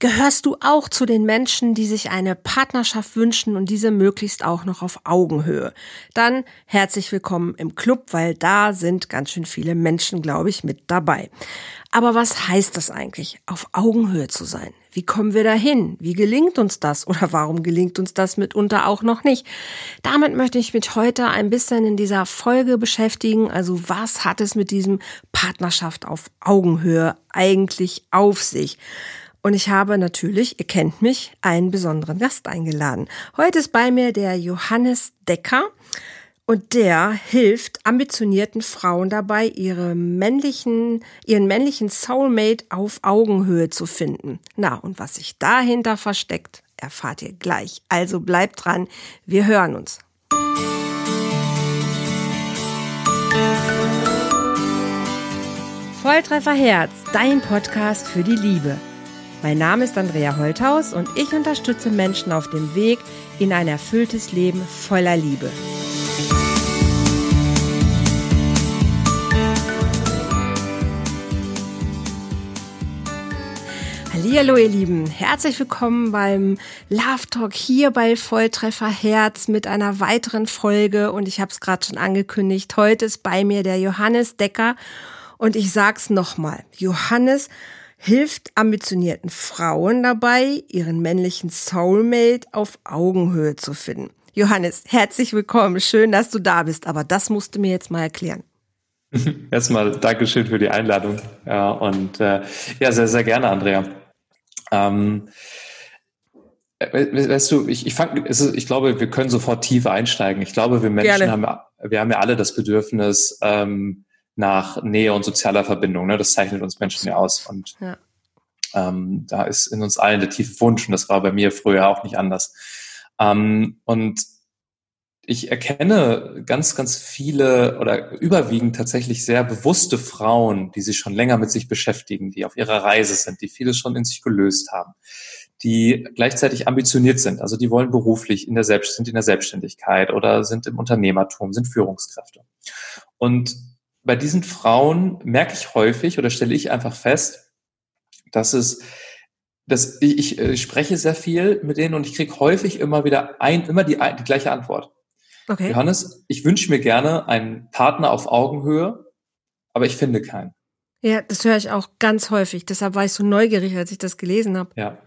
Gehörst du auch zu den Menschen, die sich eine Partnerschaft wünschen und diese möglichst auch noch auf Augenhöhe? Dann herzlich willkommen im Club, weil da sind ganz schön viele Menschen, glaube ich, mit dabei. Aber was heißt das eigentlich, auf Augenhöhe zu sein? Wie kommen wir dahin? Wie gelingt uns das? Oder warum gelingt uns das mitunter auch noch nicht? Damit möchte ich mich heute ein bisschen in dieser Folge beschäftigen. Also was hat es mit diesem Partnerschaft auf Augenhöhe eigentlich auf sich? Und ich habe natürlich, ihr kennt mich, einen besonderen Gast eingeladen. Heute ist bei mir der Johannes Decker. Und der hilft ambitionierten Frauen dabei, ihre männlichen, ihren männlichen Soulmate auf Augenhöhe zu finden. Na, und was sich dahinter versteckt, erfahrt ihr gleich. Also bleibt dran, wir hören uns. Volltreffer Herz, dein Podcast für die Liebe. Mein Name ist Andrea Holthaus und ich unterstütze Menschen auf dem Weg in ein erfülltes Leben voller Liebe. Hallo ihr Lieben, herzlich willkommen beim Love Talk hier bei Volltreffer Herz mit einer weiteren Folge. Und ich habe es gerade schon angekündigt, heute ist bei mir der Johannes Decker. Und ich sag's nochmal, Johannes hilft ambitionierten Frauen dabei, ihren männlichen Soulmate auf Augenhöhe zu finden. Johannes, herzlich willkommen, schön, dass du da bist, aber das musst du mir jetzt mal erklären. Erstmal Dankeschön für die Einladung. Ja, und äh, ja, sehr, sehr gerne, Andrea. Ähm, weißt du, ich, ich, fang, ich glaube, wir können sofort tiefer einsteigen. Ich glaube, wir Menschen Gerne. haben, wir haben ja alle das Bedürfnis ähm, nach Nähe und sozialer Verbindung. Ne? Das zeichnet uns Menschen ja aus. Und ja. Ähm, da ist in uns allen der tiefe Wunsch und das war bei mir früher auch nicht anders. Ähm, und ich erkenne ganz, ganz viele oder überwiegend tatsächlich sehr bewusste Frauen, die sich schon länger mit sich beschäftigen, die auf ihrer Reise sind, die vieles schon in sich gelöst haben, die gleichzeitig ambitioniert sind. Also die wollen beruflich in der Selbst, sind in der Selbstständigkeit oder sind im Unternehmertum, sind Führungskräfte. Und bei diesen Frauen merke ich häufig oder stelle ich einfach fest, dass es dass ich, ich, ich spreche sehr viel mit denen und ich kriege häufig immer wieder ein, immer die, die gleiche Antwort. Okay. Johannes, ich wünsche mir gerne einen Partner auf Augenhöhe, aber ich finde keinen. Ja, das höre ich auch ganz häufig. Deshalb war ich so neugierig, als ich das gelesen habe. Ja,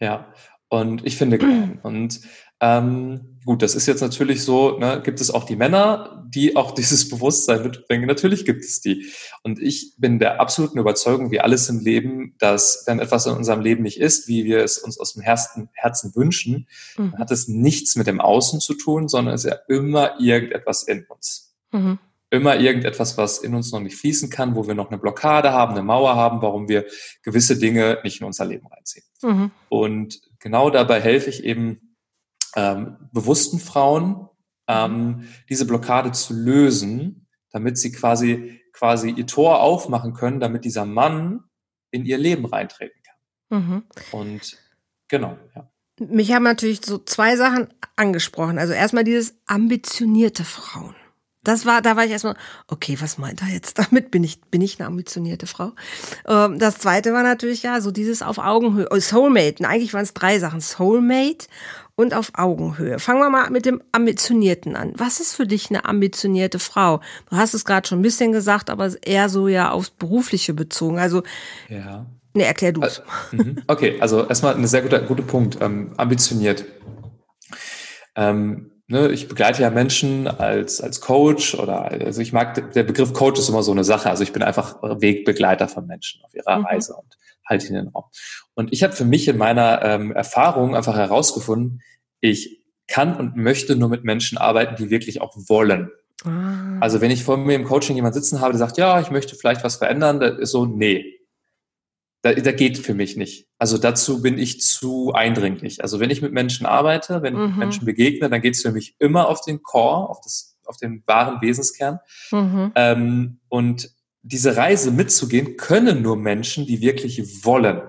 ja. Und ich finde keinen. Und ähm, gut, das ist jetzt natürlich so, ne, gibt es auch die Männer, die auch dieses Bewusstsein mitbringen. Natürlich gibt es die. Und ich bin der absoluten Überzeugung, wie alles im Leben, dass wenn etwas in unserem Leben nicht ist, wie wir es uns aus dem Herzen, Herzen wünschen, mhm. dann hat es nichts mit dem Außen zu tun, sondern es ist ja immer irgendetwas in uns. Mhm. Immer irgendetwas, was in uns noch nicht fließen kann, wo wir noch eine Blockade haben, eine Mauer haben, warum wir gewisse Dinge nicht in unser Leben reinziehen. Mhm. Und genau dabei helfe ich eben ähm, bewussten Frauen ähm, diese Blockade zu lösen, damit sie quasi quasi ihr Tor aufmachen können, damit dieser Mann in ihr Leben reintreten kann. Mhm. Und genau, ja. Mich haben natürlich so zwei Sachen angesprochen. Also erstmal dieses ambitionierte Frauen. Das war, da war ich erstmal, okay, was meint er jetzt damit? Bin ich, bin ich eine ambitionierte Frau? Ähm, das zweite war natürlich ja so dieses auf Augenhöhe, oh, Soulmate. eigentlich waren es drei Sachen. Soulmate und auf Augenhöhe. Fangen wir mal mit dem Ambitionierten an. Was ist für dich eine ambitionierte Frau? Du hast es gerade schon ein bisschen gesagt, aber eher so ja aufs Berufliche bezogen. Also, ja. Nee, erklär du es. Also, okay, also erstmal ein sehr guter, guter Punkt. Ähm, ambitioniert. Ähm, ne, ich begleite ja Menschen als, als Coach oder also ich mag, der Begriff Coach ist immer so eine Sache. Also ich bin einfach Wegbegleiter von Menschen auf ihrer mhm. Reise und halte ihn in den Raum. Und ich habe für mich in meiner ähm, Erfahrung einfach herausgefunden, ich kann und möchte nur mit Menschen arbeiten, die wirklich auch wollen. Ah. Also wenn ich vor mir im Coaching jemand sitzen habe, der sagt, ja, ich möchte vielleicht was verändern, das ist so, nee. Da, da geht für mich nicht. Also dazu bin ich zu eindringlich. Also wenn ich mit Menschen arbeite, wenn mhm. ich Menschen begegne, dann geht es für mich immer auf den Core, auf, das, auf den wahren Wesenskern. Mhm. Ähm, und diese Reise mitzugehen, können nur Menschen, die wirklich wollen.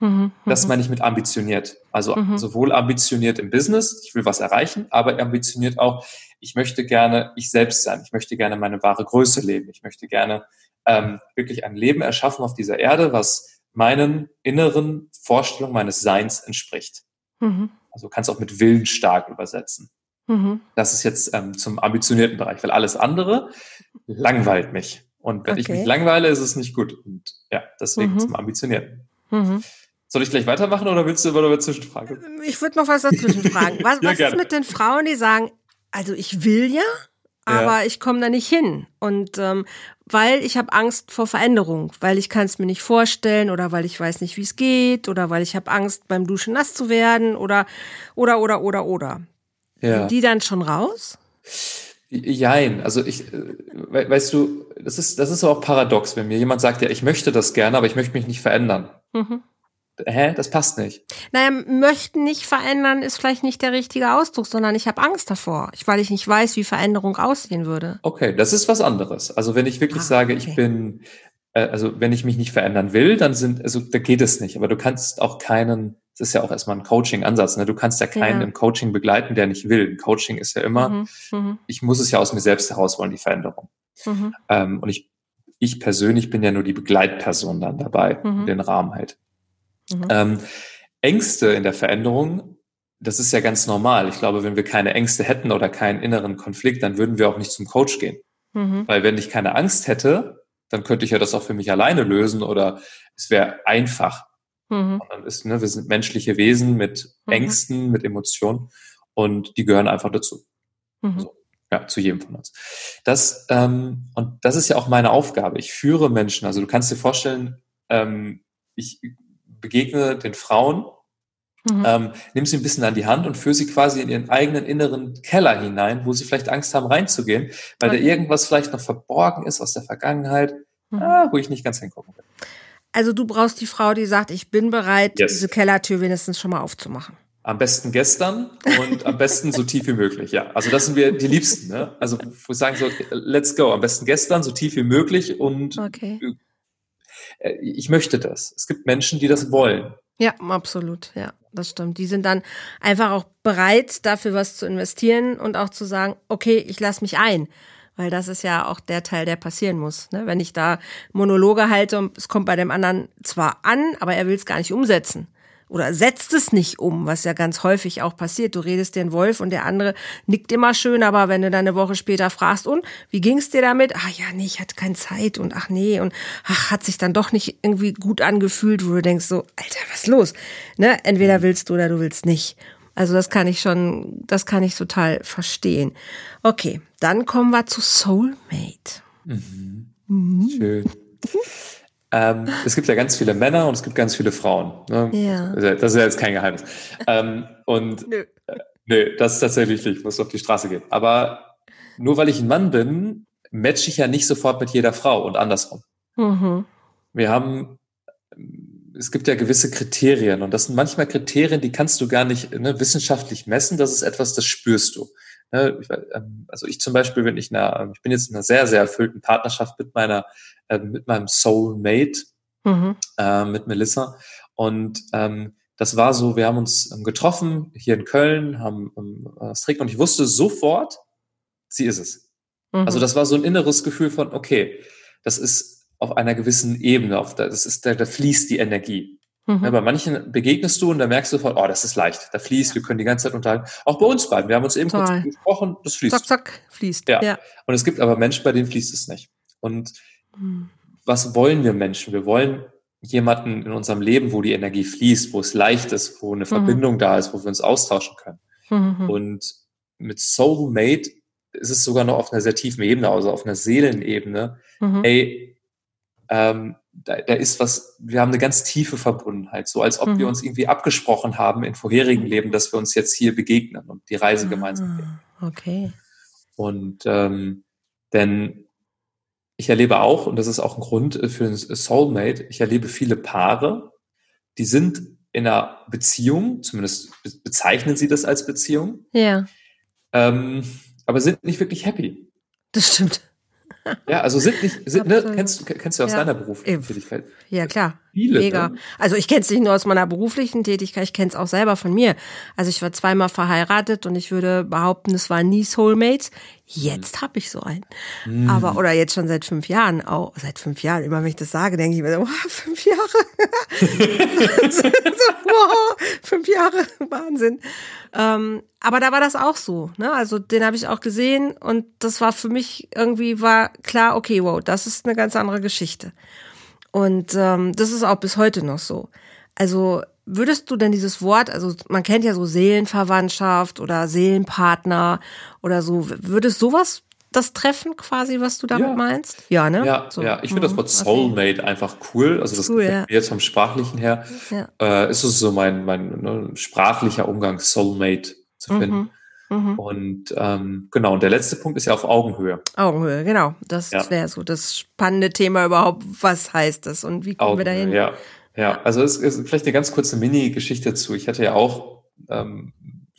Mhm, das mhm. meine ich mit ambitioniert. Also mhm. sowohl ambitioniert im Business, ich will was erreichen, aber ambitioniert auch, ich möchte gerne ich selbst sein, ich möchte gerne meine wahre Größe leben, ich möchte gerne ähm, wirklich ein Leben erschaffen auf dieser Erde, was meinen inneren Vorstellungen meines Seins entspricht. Mhm. Also kannst auch mit Willen stark übersetzen. Mhm. Das ist jetzt ähm, zum ambitionierten Bereich, weil alles andere langweilt mich. Und wenn okay. ich mich langweile, ist es nicht gut. Und ja, deswegen mhm. zum ambitionierten. Mhm. Soll ich gleich weitermachen oder willst du über eine Zwischenfrage? Ich würde noch was dazwischen fragen. Was, ja, was ist mit den Frauen, die sagen, also ich will ja, aber ja. ich komme da nicht hin. Und ähm, weil ich habe Angst vor Veränderung, weil ich kann es mir nicht vorstellen oder weil ich weiß nicht, wie es geht oder weil ich habe Angst, beim Duschen nass zu werden oder oder oder oder oder. Ja. Sind die dann schon raus? Jein, also ich, äh, weißt du, das ist, das ist auch paradox, wenn mir jemand sagt, ja, ich möchte das gerne, aber ich möchte mich nicht verändern. Mhm. Hä? Das passt nicht. Naja, möchten nicht verändern ist vielleicht nicht der richtige Ausdruck, sondern ich habe Angst davor, weil ich nicht weiß, wie Veränderung aussehen würde. Okay, das ist was anderes. Also wenn ich wirklich ah, sage, okay. ich bin, äh, also wenn ich mich nicht verändern will, dann sind, also da geht es nicht. Aber du kannst auch keinen, das ist ja auch erstmal ein Coaching-Ansatz, ne? Du kannst ja keinen ja. im Coaching begleiten, der nicht will. Ein Coaching ist ja immer, mhm, mhm. ich muss es ja aus mir selbst heraus wollen, die Veränderung. Mhm. Ähm, und ich, ich persönlich bin ja nur die Begleitperson dann dabei, mhm. den Rahmen halt. Mhm. Ähm, Ängste in der Veränderung, das ist ja ganz normal. Ich glaube, wenn wir keine Ängste hätten oder keinen inneren Konflikt, dann würden wir auch nicht zum Coach gehen. Weil wenn ich keine Angst hätte, dann könnte ich ja das auch für mich alleine lösen oder es wäre einfach. Mhm. Und dann ist, ne, wir sind menschliche Wesen mit mhm. Ängsten, mit Emotionen und die gehören einfach dazu. Mhm. So, ja, zu jedem von uns. Das, ähm, und das ist ja auch meine Aufgabe. Ich führe Menschen. Also du kannst dir vorstellen, ähm, ich begegne den Frauen, mhm. ähm, nimm sie ein bisschen an die Hand und führe sie quasi in ihren eigenen inneren Keller hinein, wo sie vielleicht Angst haben reinzugehen, weil okay. da irgendwas vielleicht noch verborgen ist aus der Vergangenheit, mhm. ah, wo ich nicht ganz hingucken will. Also du brauchst die Frau, die sagt, ich bin bereit, yes. diese Kellertür wenigstens schon mal aufzumachen. Am besten gestern und am besten so tief wie möglich, ja. Also das sind wir die Liebsten, ne? Also wo wir sagen so, let's go, am besten gestern, so tief wie möglich und okay. Äh, ich möchte das. Es gibt Menschen, die das wollen. Ja, absolut. Ja, das stimmt. Die sind dann einfach auch bereit, dafür was zu investieren und auch zu sagen, okay, ich lasse mich ein. Weil das ist ja auch der Teil, der passieren muss. Ne? Wenn ich da Monologe halte und es kommt bei dem anderen zwar an, aber er will es gar nicht umsetzen oder setzt es nicht um, was ja ganz häufig auch passiert. Du redest den Wolf und der andere nickt immer schön, aber wenn du dann eine Woche später fragst, und wie ging's dir damit? Ach ja, nee, ich hatte keine Zeit und ach nee und ach, hat sich dann doch nicht irgendwie gut angefühlt, wo du denkst so, Alter, was los? Ne? Entweder willst du oder du willst nicht. Also das kann ich schon, das kann ich total verstehen. Okay, dann kommen wir zu Soulmate. Mhm. Mhm. Schön. Ähm, es gibt ja ganz viele Männer und es gibt ganz viele Frauen. Ne? Ja. Das ist ja jetzt kein Geheimnis. Ähm, und nö. Äh, nö, das ist tatsächlich nicht, muss auf die Straße gehen. Aber nur weil ich ein Mann bin, matche ich ja nicht sofort mit jeder Frau und andersrum. Mhm. Wir haben, es gibt ja gewisse Kriterien und das sind manchmal Kriterien, die kannst du gar nicht ne, wissenschaftlich messen. Das ist etwas, das spürst du. Ne, ähm, also ich zum Beispiel, wenn ich, eine, ich bin jetzt in einer sehr, sehr erfüllten Partnerschaft mit meiner äh, mit meinem Soulmate, mhm. äh, mit Melissa. Und ähm, das war so, wir haben uns ähm, getroffen hier in Köln, haben ähm, was trinken und ich wusste sofort, sie ist es. Mhm. Also das war so ein inneres Gefühl von, okay, das ist auf einer gewissen Ebene, auf der, das ist, da, da fließt die Energie. Mhm. Ja, bei manchen begegnest du und da merkst du sofort, oh, das ist leicht, da fließt, ja. wir können die ganze Zeit unterhalten. Auch bei uns beiden, wir haben uns eben Toll. kurz gesprochen, das fließt. Zack, zack, fließt. Ja. ja. Und es gibt aber Menschen, bei denen fließt es nicht. Und was wollen wir Menschen? Wir wollen jemanden in unserem Leben, wo die Energie fließt, wo es leicht ist, wo eine mhm. Verbindung da ist, wo wir uns austauschen können. Mhm. Und mit Soulmate ist es sogar noch auf einer sehr tiefen Ebene, also auf einer Seelenebene. Mhm. Ey, ähm, da, da ist was, wir haben eine ganz tiefe Verbundenheit, so als ob mhm. wir uns irgendwie abgesprochen haben in vorherigen mhm. Leben, dass wir uns jetzt hier begegnen und die Reise ah, gemeinsam gehen. Okay. Und ähm, denn ich erlebe auch, und das ist auch ein Grund äh, für ein Soulmate, ich erlebe viele Paare, die sind in einer Beziehung, zumindest bezeichnen sie das als Beziehung. Ja. Ähm, aber sind nicht wirklich happy. Das stimmt. Ja, also sind nicht, sind, ne, kennst, kennst du aus Ja. deiner beruflichen. Tätigkeit? Ja, klar. Viele, Mega. ne? Also ich kenne es nicht nur aus meiner beruflichen Tätigkeit, ich kenne es auch selber von mir. Also ich war zweimal verheiratet und ich würde behaupten, es waren nie Soulmates. Jetzt habe ich so einen. Mhm. Aber, oder jetzt schon seit fünf Jahren auch. Seit fünf Jahren. Immer wenn ich das sage, denke ich mir so, wow, fünf Jahre. so, wow, fünf Jahre. Wahnsinn. Ähm, aber da war das auch so. Ne? Also den habe ich auch gesehen und das war für mich irgendwie war klar, okay, wow, das ist eine ganz andere Geschichte. Und ähm, das ist auch bis heute noch so. Also würdest du denn dieses Wort, also man kennt ja so Seelenverwandtschaft oder Seelenpartner oder so, würdest sowas das treffen quasi, was du damit Ja. meinst? Ja, ne? Ja, so. ja, ich finde das Mhm, Wort okay. Soulmate einfach cool. Also das Cool, ja. jetzt vom Sprachlichen her. Ja. Äh, ist es so mein, mein ne, sprachlicher Umgang, Soulmate zu finden. Mhm. Mhm. Und ähm, genau, und der letzte Punkt ist ja auf Augenhöhe. Augenhöhe, genau. Das Ja. wäre so das spannende Thema überhaupt. Was heißt das und wie kommen wir dahin? Ja, ja. Also es ist vielleicht eine ganz kurze Mini-Geschichte dazu. Ich hatte ja auch, ähm,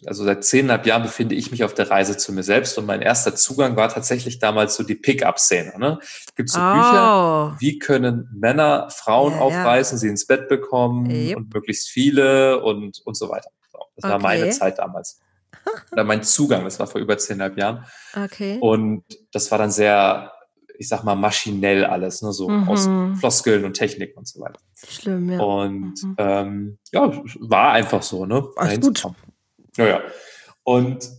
also seit zehneinhalb Jahren befinde ich mich auf der Reise zu mir selbst und mein erster Zugang war tatsächlich damals so die Pick-up-Szene. Ne? Es gibt so Bücher, Oh, wie können Männer Frauen Ja, ja. aufreißen, sie ins Bett bekommen Yep. und möglichst viele und, und so weiter. Das war Okay. meine Zeit damals. Oder mein Zugang, das war vor über zehneinhalb Jahren. okay. Und das war dann sehr, ich sag mal, maschinell alles, ne? so Mhm. aus Floskeln und Technik und so weiter. Schlimm, ja. Und Mhm. ähm, ja, war einfach so, ne? Dahin gut. Ja, ja. Und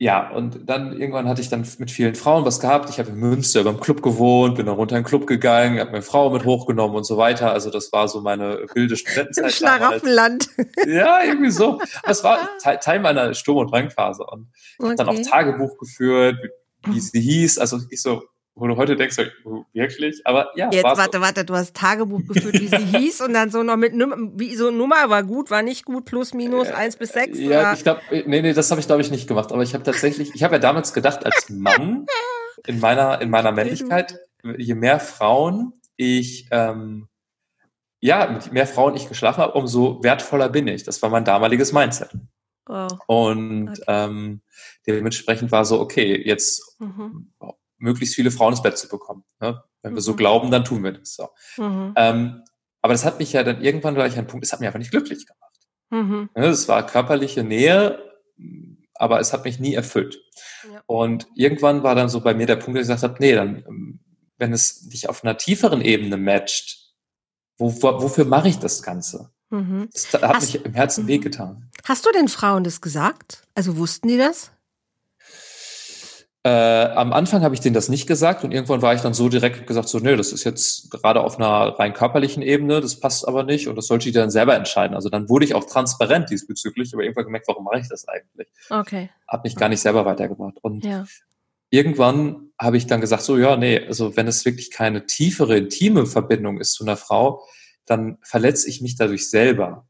ja, und dann irgendwann hatte ich dann mit vielen Frauen was gehabt. Ich habe in Münster beim Club gewohnt, bin dann runter in den Club gegangen, habe meine Frau mit hochgenommen und so weiter. Also das war so meine wilde Im Studentenzeit. damals. Schlaraffenland. Ja, irgendwie so. Das war Teil, meiner Sturm- und Drangphase. Und ich habe dann auch Okay. Tagebuch geführt, wie, wie sie hieß. Also ich so, wo du heute denkst, so, wirklich? Aber ja, Jetzt, war so. warte, warte, du hast Tagebuch geführt, wie sie hieß und dann so noch mit wie so Nummer war gut, war nicht gut, plus, minus, eins bis sechs Ja, oder? ich glaube, nee, nee, das habe ich glaube ich nicht gemacht. Aber ich habe tatsächlich, ich habe ja damals gedacht, als Mann in meiner in meiner Männlichkeit, je mehr Frauen ich ähm, ja, mit je mehr Frauen ich geschlafen habe, umso wertvoller bin ich. Das war mein damaliges Mindset. Wow. Und Okay. ähm, dementsprechend war so, okay, jetzt Mhm. Möglichst viele Frauen ins Bett zu bekommen. Ne? Wenn wir so Mhm. glauben, dann tun wir das. So. Mhm. Ähm, aber das hat mich ja dann irgendwann war ich an Punkt, es hat mich einfach nicht glücklich gemacht. Mhm. Ne, Es war körperliche Nähe, aber es hat mich nie erfüllt. Ja. Und irgendwann war dann so bei mir der Punkt, dass ich gesagt habe, nee, dann, ähm, wenn es dich auf einer tieferen Ebene matcht, wo, wo, wofür mache ich das Ganze? Mhm. Das hat Hast- mich im Herzen Mhm. wehgetan. Hast du den Frauen das gesagt? Also wussten die das? Äh, am Anfang habe ich denen das nicht gesagt und irgendwann war ich dann so direkt gesagt, so, nö, das ist jetzt gerade auf einer rein körperlichen Ebene, das passt aber nicht und das sollte ich dann selber entscheiden. Also dann wurde ich auch transparent diesbezüglich, aber irgendwann gemerkt, warum mache ich das eigentlich? Okay. Hat mich gar nicht selber weitergebracht. Und Ja. irgendwann habe ich dann gesagt, so ja, nee, also wenn es wirklich keine tiefere, intime Verbindung ist zu einer Frau, dann verletze ich mich dadurch selber.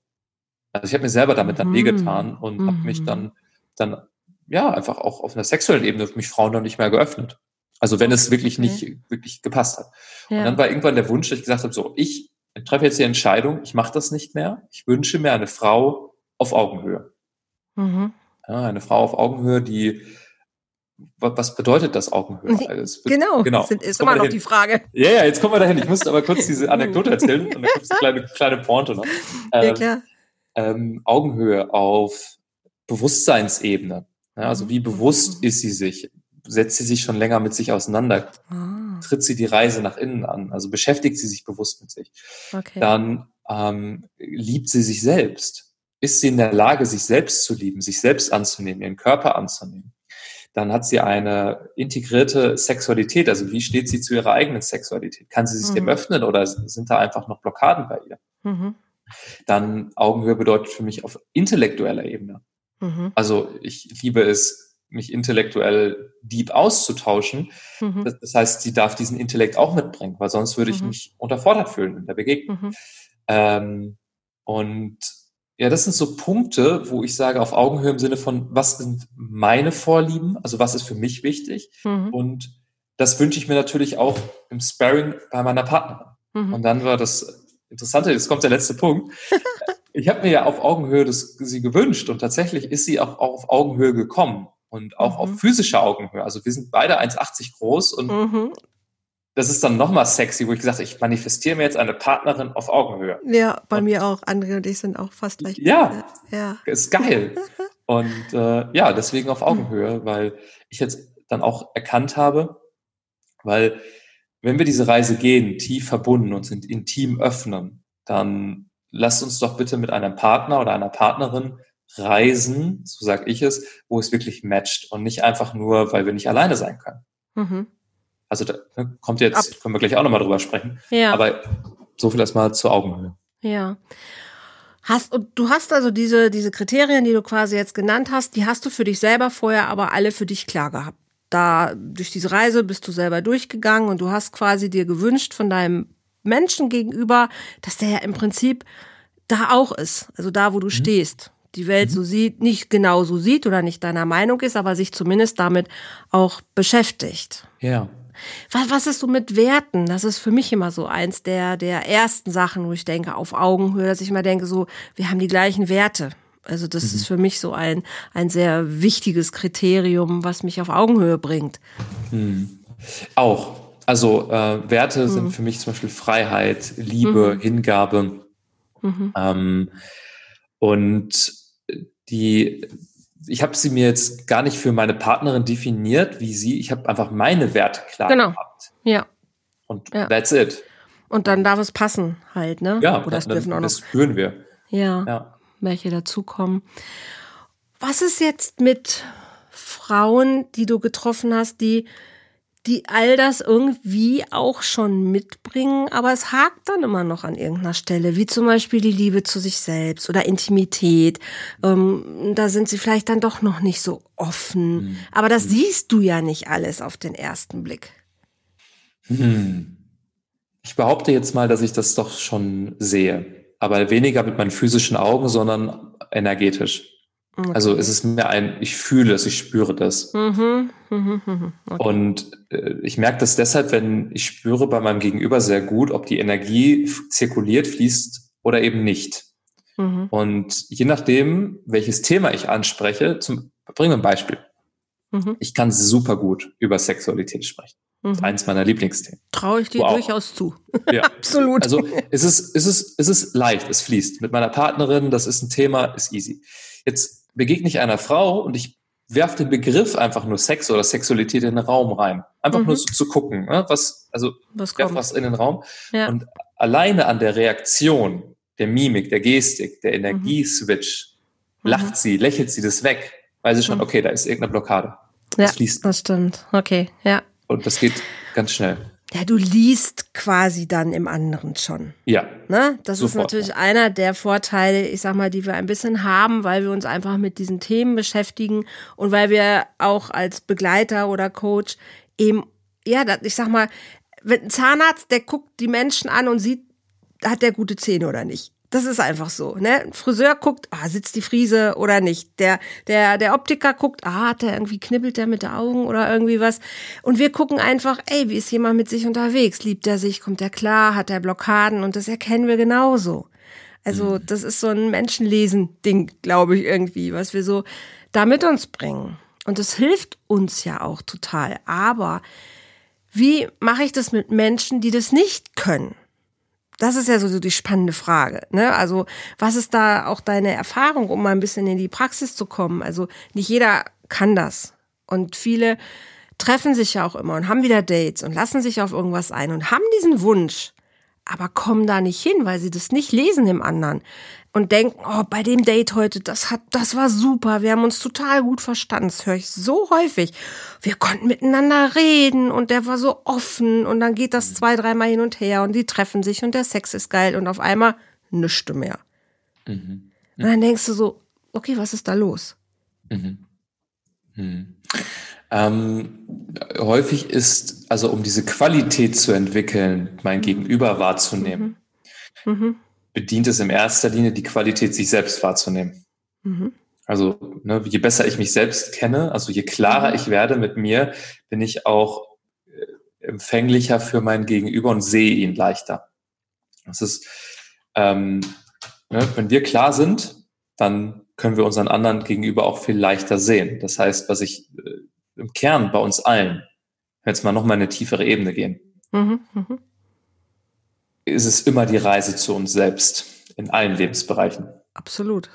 Also ich habe mir selber damit dann Mhm. wehgetan und habe mich Mhm. dann, dann ja einfach auch auf einer sexuellen Ebene für mich Frauen dann nicht mehr geöffnet. Also wenn es wirklich Okay. nicht wirklich gepasst hat. ja. Und dann war irgendwann der Wunsch, dass ich gesagt habe, so, ich treffe jetzt die Entscheidung, ich mache das nicht mehr. Ich wünsche mir eine Frau auf Augenhöhe. mhm. Ja, eine Frau auf Augenhöhe, die wa- was bedeutet das Augenhöhe? Also be- Genau. genau. Sind, ist immer noch die dahin. Frage. Ja, ja, jetzt kommen wir dahin. Ich musste aber kurz diese Anekdote erzählen und dann kommt eine kleine, kleine Pointe noch. Ja, Ähm, klar. ähm, Augenhöhe auf Bewusstseinsebene. Ja, also wie bewusst ist sie sich? Setzt sie sich schon länger mit sich auseinander? Ah, Tritt sie die Reise nach innen an? Also beschäftigt sie sich bewusst mit sich? okay. Dann ähm, liebt sie sich selbst. Ist sie in der Lage, sich selbst zu lieben, sich selbst anzunehmen, ihren Körper anzunehmen? Dann hat sie eine integrierte Sexualität. Also wie steht sie zu ihrer eigenen Sexualität? Kann sie sich dem Mhm. öffnen oder sind da einfach noch Blockaden bei ihr? Mhm. Dann Augenhöhe bedeutet für mich auf intellektueller Ebene. Mhm. Also ich liebe es, mich intellektuell deep auszutauschen. Mhm. Das das heißt, sie darf diesen Intellekt auch mitbringen, weil sonst würde ich Mhm. mich unterfordert fühlen in der Begegnung. Mhm. Ähm, und ja, das sind so Punkte, wo ich sage, auf Augenhöhe im Sinne von, was sind meine Vorlieben, also was ist für mich wichtig. Mhm. Und das wünsche ich mir natürlich auch im Sparring bei meiner Partnerin. Mhm. Und dann war das Interessante, jetzt kommt der letzte Punkt. Ich habe mir ja auf Augenhöhe das, sie gewünscht und tatsächlich ist sie auch, auch auf Augenhöhe gekommen. und auch mhm. auf physischer Augenhöhe. Also wir sind beide 1,80 groß und mhm. das ist dann nochmal sexy, wo ich gesagt habe, ich manifestiere mir jetzt eine Partnerin auf Augenhöhe. Ja, bei und, mir auch. André und ich sind auch fast gleich. Ja, ja. ist geil. und äh, ja, deswegen auf Augenhöhe, weil ich jetzt dann auch erkannt habe, weil wenn wir diese Reise gehen, tief verbunden und sind intim öffnen, dann lasst uns doch bitte mit einem Partner oder einer Partnerin reisen, so sage ich es, wo es wirklich matcht und nicht einfach nur, weil wir nicht alleine sein können. Mhm. Also da ne, kommt jetzt, Ab. können wir gleich auch nochmal drüber sprechen. Ja. Aber so viel erstmal zur Augenhöhe. Ja. Hast, und du hast also diese, diese Kriterien, die du quasi jetzt genannt hast, die hast du für dich selber vorher aber alle für dich klar gehabt. Da, durch diese Reise bist du selber durchgegangen und du hast quasi dir gewünscht von deinem Menschen gegenüber, dass der ja im Prinzip da auch ist. Also da, wo du mhm. stehst die Welt mhm. so sieht, nicht genau so sieht oder nicht deiner Meinung ist, aber sich zumindest damit auch beschäftigt. Ja. Was, was ist so mit Werten? Das ist für mich immer so eins der, der ersten Sachen, wo ich denke, auf Augenhöhe, dass ich immer denke, so, wir haben die gleichen Werte. Also das mhm. ist für mich so ein, ein sehr wichtiges Kriterium, was mich auf Augenhöhe bringt. Mhm. Auch. Also äh, Werte mhm. sind für mich zum Beispiel Freiheit, Liebe, mhm. Hingabe. Mhm. Ähm, und die, ich habe sie mir jetzt gar nicht für meine Partnerin definiert, wie sie. Ich habe einfach meine Werte klar genau. gehabt. Ja. Und ja. that's it. Und dann darf es passen halt, ne? Ja, Oder das dann, dürfen auch noch. Das spüren wir. Ja. ja. Welche dazukommen. Was ist jetzt mit Frauen, die du getroffen hast, die die all das irgendwie auch schon mitbringen, aber es hakt dann immer noch an irgendeiner Stelle, wie zum Beispiel die Liebe zu sich selbst oder Intimität. Ähm, da sind sie vielleicht dann doch noch nicht so offen. Mhm. Aber das siehst du ja nicht alles auf den ersten Blick. Hm. Ich behaupte jetzt mal, dass ich das doch schon sehe, aber weniger mit meinen physischen Augen, sondern energetisch. Okay. Also es ist mehr ein, ich fühle es, ich spüre das. Mhm. Mhm. mhm. Okay. Und äh, ich merke das deshalb, wenn ich spüre bei meinem Gegenüber sehr gut, ob die Energie zirkuliert, fließt oder eben nicht. Mhm. Und je nachdem, welches Thema ich anspreche, zum, bringen wir ein Beispiel. Mhm. Ich kann super gut über Sexualität sprechen. Mhm. Das ist eins meiner Lieblingsthemen. Traue ich dir wow. durchaus zu. Ja. Absolut. Also es ist, es, ist, es ist leicht, es fließt. Mit meiner Partnerin, das ist ein Thema, ist easy. Jetzt begegne ich einer Frau und ich werfe den Begriff einfach nur Sex oder Sexualität in den Raum rein. Einfach mhm. nur so zu gucken, ne? was, also was, werf was in den Raum. Ja. Und alleine an der Reaktion, der Mimik, der Gestik, der mhm. Energieswitch, mhm. lacht sie, lächelt sie das weg, weil sie schon, mhm. okay, da ist irgendeine Blockade. Das ja, fließt. Das stimmt. Okay, ja. Und das geht ganz schnell. Ja, du liest quasi dann im anderen schon. Ja. Ne? Das sofort, ist natürlich ja. einer der Vorteile, ich sag mal, die wir ein bisschen haben, weil wir uns einfach mit diesen Themen beschäftigen und weil wir auch als Begleiter oder Coach eben, ja, ich sag mal, ein Zahnarzt, der guckt die Menschen an und sieht, hat der gute Zähne oder nicht. Das ist einfach so. Ne? Ein Friseur guckt, ah, sitzt die Friese oder nicht. Der, der, der Optiker guckt, ah, hat der irgendwie knibbelt der mit den Augen oder irgendwie was. Und wir gucken einfach, ey, wie ist jemand mit sich unterwegs? Liebt er sich? Kommt er klar? Hat er Blockaden? Und das erkennen wir genauso. Also, mhm. das ist so ein Menschenlesen-Ding, glaube ich, irgendwie, was wir so da mit uns bringen. Und das hilft uns ja auch total. Aber wie mache ich das mit Menschen, die das nicht können? Das ist ja so die spannende Frage. Ne? Also was ist da auch deine Erfahrung, um mal ein bisschen in die Praxis zu kommen? Also nicht jeder kann das. Und viele treffen sich ja auch immer und haben wieder Dates und lassen sich auf irgendwas ein und haben diesen Wunsch, aber kommen da nicht hin, weil sie das nicht lesen im anderen und denken, oh, bei dem Date heute, das hat, das war super, wir haben uns total gut verstanden. Das höre ich so häufig. Wir konnten miteinander reden und der war so offen und dann geht das zwei, dreimal hin und her und die treffen sich und der Sex ist geil und auf einmal nichts mehr. Mhm. Und dann denkst du so, okay, was ist da los? Mhm. Mhm. Ähm, häufig ist, also um diese Qualität zu entwickeln, mein Gegenüber wahrzunehmen, mhm. Bedient es in erster Linie die Qualität, sich selbst wahrzunehmen. Mhm. Also ne, je besser ich mich selbst kenne, also je klarer mhm. ich werde mit mir, bin ich auch äh, empfänglicher für mein Gegenüber und sehe ihn leichter. Das ist, ähm, ne, wenn wir klar sind, dann können wir unseren anderen gegenüber auch viel leichter sehen. Das heißt, was ich äh, im Kern bei uns allen, jetzt mal nochmal eine tiefere Ebene gehen, mhm, mh. Ist es immer die Reise zu uns selbst in allen Lebensbereichen. Absolut.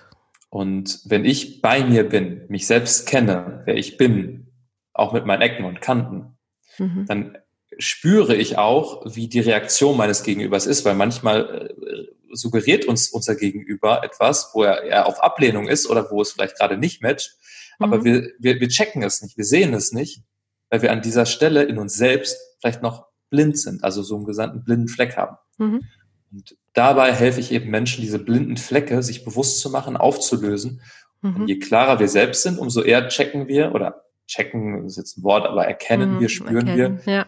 Und wenn ich bei mir bin, mich selbst kenne, wer ich bin, auch mit meinen Ecken und Kanten, mhm. dann spüre ich auch, wie die Reaktion meines Gegenübers ist, weil manchmal äh, suggeriert uns unser Gegenüber etwas, wo er, er auf Ablehnung ist oder wo es vielleicht gerade nicht matcht, aber mhm. wir, wir, wir checken es nicht, wir sehen es nicht, weil wir an dieser Stelle in uns selbst vielleicht noch blind sind, also so einen gesandten blinden Fleck haben. Mhm. Und dabei helfe ich eben Menschen, diese blinden Flecke sich bewusst zu machen, aufzulösen. Mhm. Und je klarer wir selbst sind, umso eher checken wir oder checken ist jetzt ein Wort, aber erkennen mhm, wir, spüren erkennen, wir. Ja.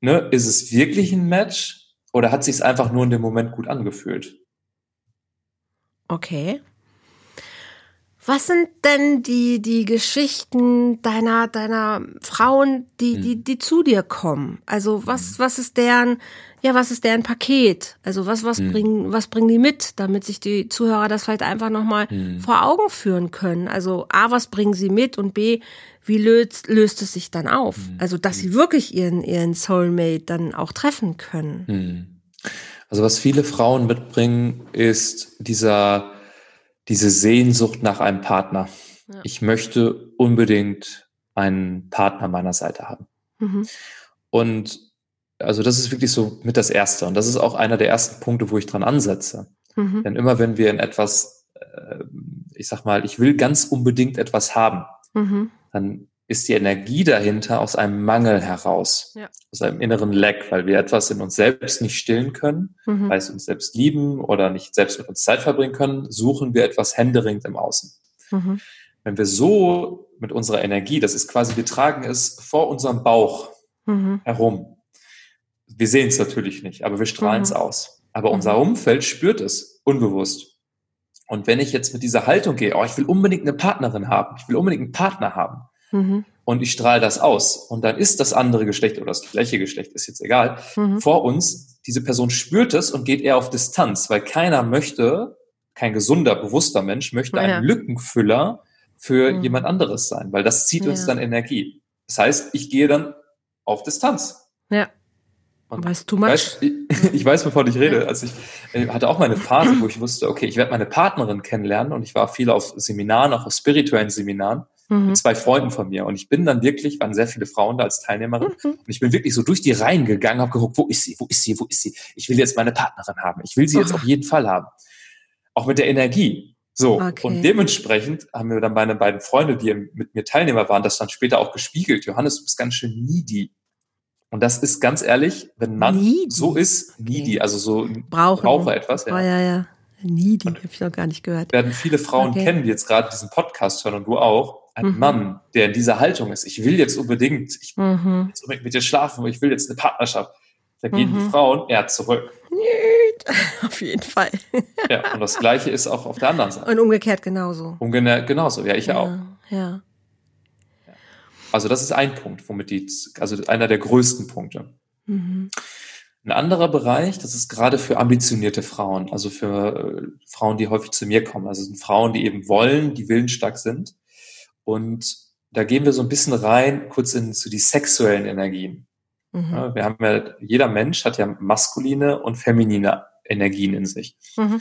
Ne, ist es wirklich ein Match oder hat sich es einfach nur in dem Moment gut angefühlt? Okay. Was sind denn die, die Geschichten deiner, deiner Frauen, die, hm. die, die zu dir kommen? Also was, hm. was ist deren, ja, was ist deren Paket? Also was, was hm. bringen, was bringen die mit, damit sich die Zuhörer das vielleicht einfach nochmal hm. vor Augen führen können? Also A, was bringen sie mit und B, wie löst, löst es sich dann auf? Hm. Also, dass sie wirklich ihren, ihren Soulmate dann auch treffen können. Also was viele Frauen mitbringen, ist dieser, diese Sehnsucht nach einem Partner. Ja. Ich möchte unbedingt einen Partner meiner Seite haben. Mhm. Und also das ist wirklich so mit das Erste. Und das ist auch einer der ersten Punkte, wo ich dran ansetze. Mhm. Denn immer wenn wir in etwas, äh, ich sag mal, ich will ganz unbedingt etwas haben, mhm. dann ist die Energie dahinter aus einem Mangel heraus, ja. aus einem inneren Leck, weil wir etwas in uns selbst nicht stillen können, mhm. weil es uns selbst lieben oder nicht selbst mit uns Zeit verbringen können, suchen wir etwas händeringend im Außen. Mhm. Wenn wir so mit unserer Energie, das ist quasi, wir tragen es vor unserem Bauch mhm. herum. Wir sehen es natürlich nicht, aber wir strahlen es mhm. aus. Aber unser mhm. Umfeld spürt es unbewusst. Und wenn ich jetzt mit dieser Haltung gehe, oh, ich will unbedingt eine Partnerin haben, ich will unbedingt einen Partner haben, Mhm. Und ich strahle das aus. Und dann ist das andere Geschlecht oder das gleiche Geschlecht, ist jetzt egal, mhm. vor uns. Diese Person spürt es und geht eher auf Distanz, weil keiner möchte, kein gesunder, bewusster Mensch möchte ja. ein Lückenfüller für mhm. jemand anderes sein, weil das zieht ja. uns dann Energie. Das heißt, ich gehe dann auf Distanz. Ja. Und weißt du much? Weiß, ich, ich, weiß, wovon ich rede. Also ich, ich hatte auch mal eine Phase, wo ich wusste, okay, ich werde meine Partnerin kennenlernen und ich war viel auf Seminaren, auch auf spirituellen Seminaren mhm. mit zwei Freunden von mir. Und ich bin dann wirklich, waren sehr viele Frauen da als Teilnehmerin, mhm. und ich bin wirklich so durch die Reihen gegangen, habe geguckt, wo ist sie, wo ist sie, wo ist sie? Ich will jetzt meine Partnerin haben. Ich will sie jetzt auf jeden Fall haben. Auch mit der Energie. So, okay. und dementsprechend haben wir dann meine beiden Freunde, die mit mir Teilnehmer waren, das dann später auch gespiegelt. Johannes, du bist ganz schön needy. Und das ist ganz ehrlich, wenn man needy. so ist, needy, okay. also so Brauchen. brauche etwas. Ja. Oh, ja, ja. Needy, habe ich noch gar nicht gehört. Werden viele Frauen okay. kennen, die jetzt gerade diesen Podcast hören und du auch ein mhm. Mann, der in dieser Haltung ist, ich will jetzt unbedingt, ich will mhm. jetzt unbedingt mit dir schlafen, ich will jetzt eine Partnerschaft. Da gehen mhm. die Frauen eher zurück. Auf jeden Fall. ja, und das Gleiche ist auch auf der anderen Seite. Und umgekehrt genauso. Umgekehrt genauso, ja, ich ja, auch. Ja. Also das ist ein Punkt, womit die, also einer der größten Punkte. Mhm. Ein anderer Bereich, das ist gerade für ambitionierte Frauen, also für äh, Frauen, die häufig zu mir kommen. Also sind Frauen, die eben wollen, die willensstark sind und da gehen wir so ein bisschen rein, kurz in zu die sexuellen Energien. Mhm. Ja, wir haben ja, jeder Mensch hat ja maskuline und feminine Energien in sich. Mhm.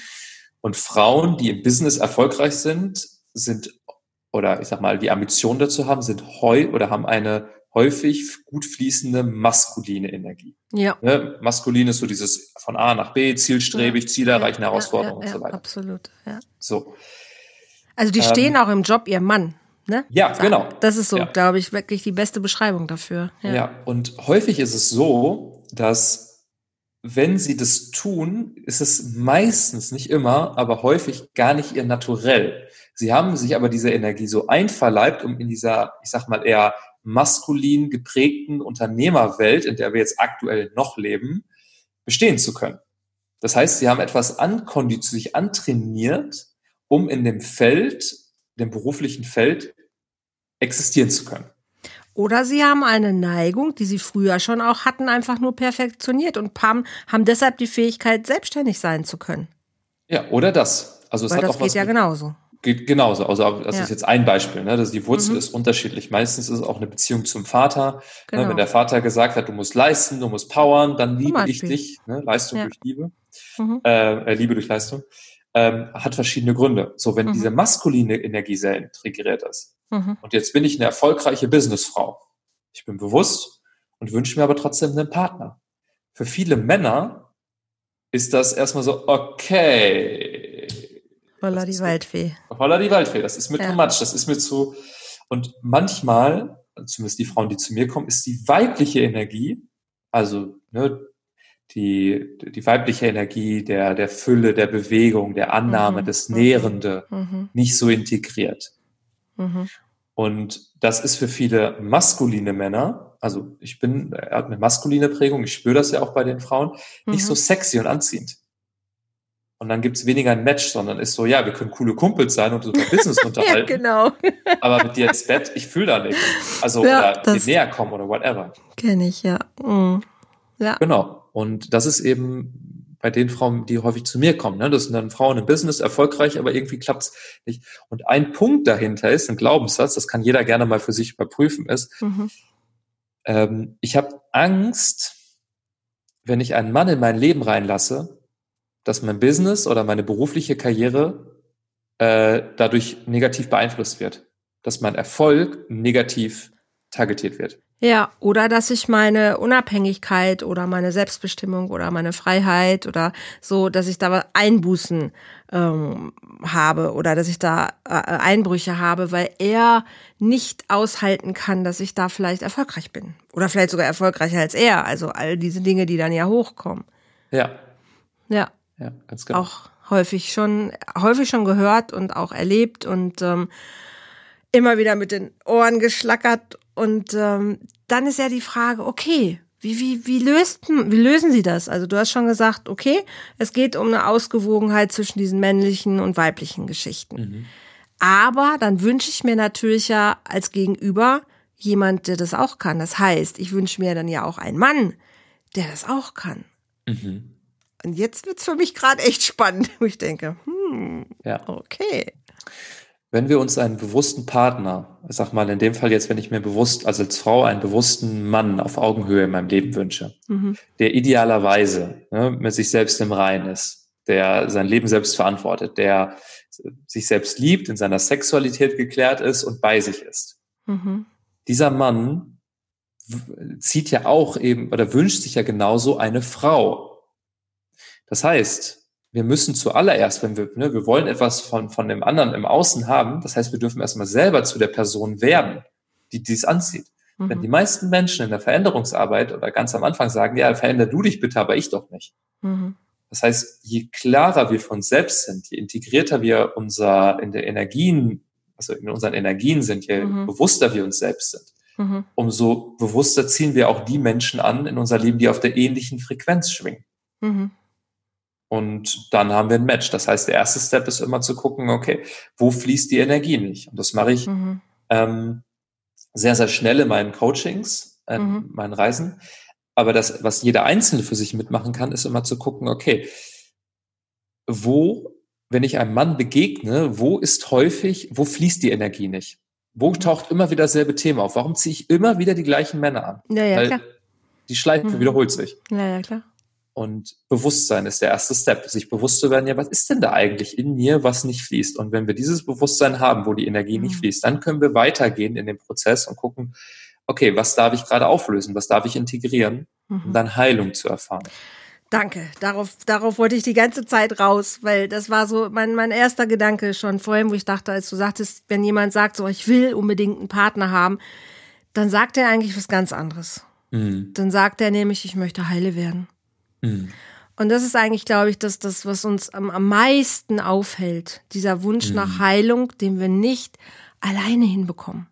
Und Frauen, die im Business erfolgreich sind, sind, oder ich sag mal, die Ambition dazu haben, sind heu oder haben eine häufig gut fließende maskuline Energie. Ja. Ne? Maskulin ist so dieses von A nach B, zielstrebig, ja. Ziel erreichen, ja, Herausforderungen ja, und so weiter. Absolut, ja. So. Also die stehen ähm, auch im Job ihr Mann. Ne? Ja, genau. Das ist so, glaube ich, wirklich die beste Beschreibung dafür. Ja. ja, und häufig ist es so, dass wenn sie das tun, ist es meistens, nicht immer, aber häufig gar nicht ihr Naturell. Sie haben sich aber diese Energie so einverleibt, um in dieser, ich sag mal, eher maskulin geprägten Unternehmerwelt, in der wir jetzt aktuell noch leben, bestehen zu können. Das heißt, sie haben etwas ankonditioniert, sich antrainiert, um in dem Feld, dem beruflichen Feld, existieren zu können. Oder sie haben eine Neigung, die sie früher schon auch hatten, einfach nur perfektioniert und haben, haben deshalb die Fähigkeit, selbstständig sein zu können. Ja, oder das. Also es Weil hat das auch geht was ja genauso. Geht genauso. Also das ja. ist jetzt ein Beispiel. Ne? Das, die Wurzel mhm. ist unterschiedlich. Meistens ist es auch eine Beziehung zum Vater. Genau. Ne? Wenn der Vater gesagt hat, du musst leisten, du musst powern, dann liebe ich dich. Ne? Leistung ja. durch Liebe. Mhm. Äh, Liebe durch Leistung. Ähm, hat verschiedene Gründe. So, wenn mhm. diese maskuline Energie sehr integriert ist. Mhm. Und jetzt bin ich eine erfolgreiche Businessfrau. Ich bin bewusst und wünsche mir aber trotzdem einen Partner. Für viele Männer ist das erstmal so, okay. Holla die Waldfee. Holla die Waldfee, das ist mir ja. too much, das ist mir zu. Und manchmal, zumindest die Frauen, die zu mir kommen, ist die weibliche Energie, also ne, die, die weibliche Energie der, der Fülle, der Bewegung, der Annahme, mhm. des Nährende mhm. nicht so integriert. Mhm. Und das ist für viele maskuline Männer, also ich bin, er hat eine maskuline Prägung, ich spüre das ja auch bei den Frauen, nicht so mhm. sexy und anziehend. Und dann gibt's weniger ein Match, sondern ist so, ja, wir können coole Kumpels sein und über Business unterhalten. ja, genau. aber mit dir ins Bett, ich fühle da nicht. Also, ja, oder dir näher kommen oder whatever. Kenne ich, ja. Mhm. Ja. Genau. Und das ist eben bei den Frauen, die häufig zu mir kommen. Ne? Das sind dann Frauen im Business, erfolgreich, aber irgendwie klappt's nicht. Und ein Punkt dahinter ist, ein Glaubenssatz, das kann jeder gerne mal für sich überprüfen, ist, mhm. ähm, ich habe Angst, wenn ich einen Mann in mein Leben reinlasse, dass mein Business oder meine berufliche Karriere äh, dadurch negativ beeinflusst wird. Dass mein Erfolg negativ targetiert wird. Ja, oder dass ich meine Unabhängigkeit oder meine Selbstbestimmung oder meine Freiheit oder so, dass ich da Einbußen ähm, habe oder dass ich da äh, Einbrüche habe, weil er nicht aushalten kann, dass ich da vielleicht erfolgreich bin. Oder vielleicht sogar erfolgreicher als er. Also all diese Dinge, die dann ja hochkommen. Ja. Ja. Ja, ganz genau. Auch häufig schon, häufig schon gehört und auch erlebt und ähm, immer wieder mit den Ohren geschlackert und ähm, dann ist ja die Frage, okay, wie, wie, wie, löst, wie lösen Sie das? Also du hast schon gesagt, okay, es geht um eine Ausgewogenheit zwischen diesen männlichen und weiblichen Geschichten. Mhm. Aber dann wünsche ich mir natürlich ja als Gegenüber jemand, der das auch kann. Das heißt, ich wünsche mir dann ja auch einen Mann, der das auch kann. Mhm. Und jetzt wird's für mich gerade echt spannend, wo ich denke, hm, ja. okay. Wenn wir uns einen bewussten Partner, ich sag mal in dem Fall jetzt, wenn ich mir bewusst, also als Frau einen bewussten Mann auf Augenhöhe in meinem Leben wünsche, mhm. der idealerweise ne, mit sich selbst im Reinen ist, der sein Leben selbst verantwortet, der sich selbst liebt, in seiner Sexualität geklärt ist und bei sich ist. Mhm. Dieser Mann zieht ja auch eben oder wünscht sich ja genauso eine Frau. Das heißt, wir müssen zuallererst, wenn wir, ne, wir wollen etwas von, von dem anderen im Außen haben, das heißt, wir dürfen erstmal selber zu der Person werden, die dies anzieht. Mhm. Wenn die meisten Menschen in der Veränderungsarbeit oder ganz am Anfang sagen, ja, veränder du dich bitte, aber ich doch nicht. Mhm. Das heißt, je klarer wir von uns selbst sind, je integrierter wir unser, in der Energien, also in unseren Energien sind, je mhm. bewusster wir uns selbst sind, mhm. umso bewusster ziehen wir auch die Menschen an in unser Leben, die auf der ähnlichen Frequenz schwingen. Mhm. Und dann haben wir ein Match. Das heißt, der erste Step ist immer zu gucken, okay, wo fließt die Energie nicht? Und das mache ich mhm. ähm, sehr, sehr schnell in meinen Coachings, äh, mhm. meinen Reisen. Aber das, was jeder Einzelne für sich mitmachen kann, ist immer zu gucken, okay, wo, wenn ich einem Mann begegne, wo ist häufig, wo fließt die Energie nicht? Wo mhm. taucht immer wieder dasselbe Thema auf? Warum ziehe ich immer wieder die gleichen Männer an? Ja, ja, Weil klar. Die Schleife mhm. wiederholt sich. Ja, ja, klar. Und Bewusstsein ist der erste Step, sich bewusst zu werden, ja, was ist denn da eigentlich in mir, was nicht fließt? Und wenn wir dieses Bewusstsein haben, wo die Energie nicht mhm. fließt, dann können wir weitergehen in den Prozess und gucken, okay, was darf ich gerade auflösen, was darf ich integrieren, um mhm. dann Heilung zu erfahren. Danke. Darauf, darauf wollte ich die ganze Zeit raus, weil das war so mein, mein erster Gedanke schon vorhin, wo ich dachte, als du sagtest, wenn jemand sagt, so, ich will unbedingt einen Partner haben, dann sagt er eigentlich was ganz anderes. Mhm. Dann sagt er nämlich, ich möchte heile werden. Mhm. Und das ist eigentlich, glaube ich, das, das was uns am, am meisten aufhält. Dieser Wunsch mhm. nach Heilung, den wir nicht alleine hinbekommen.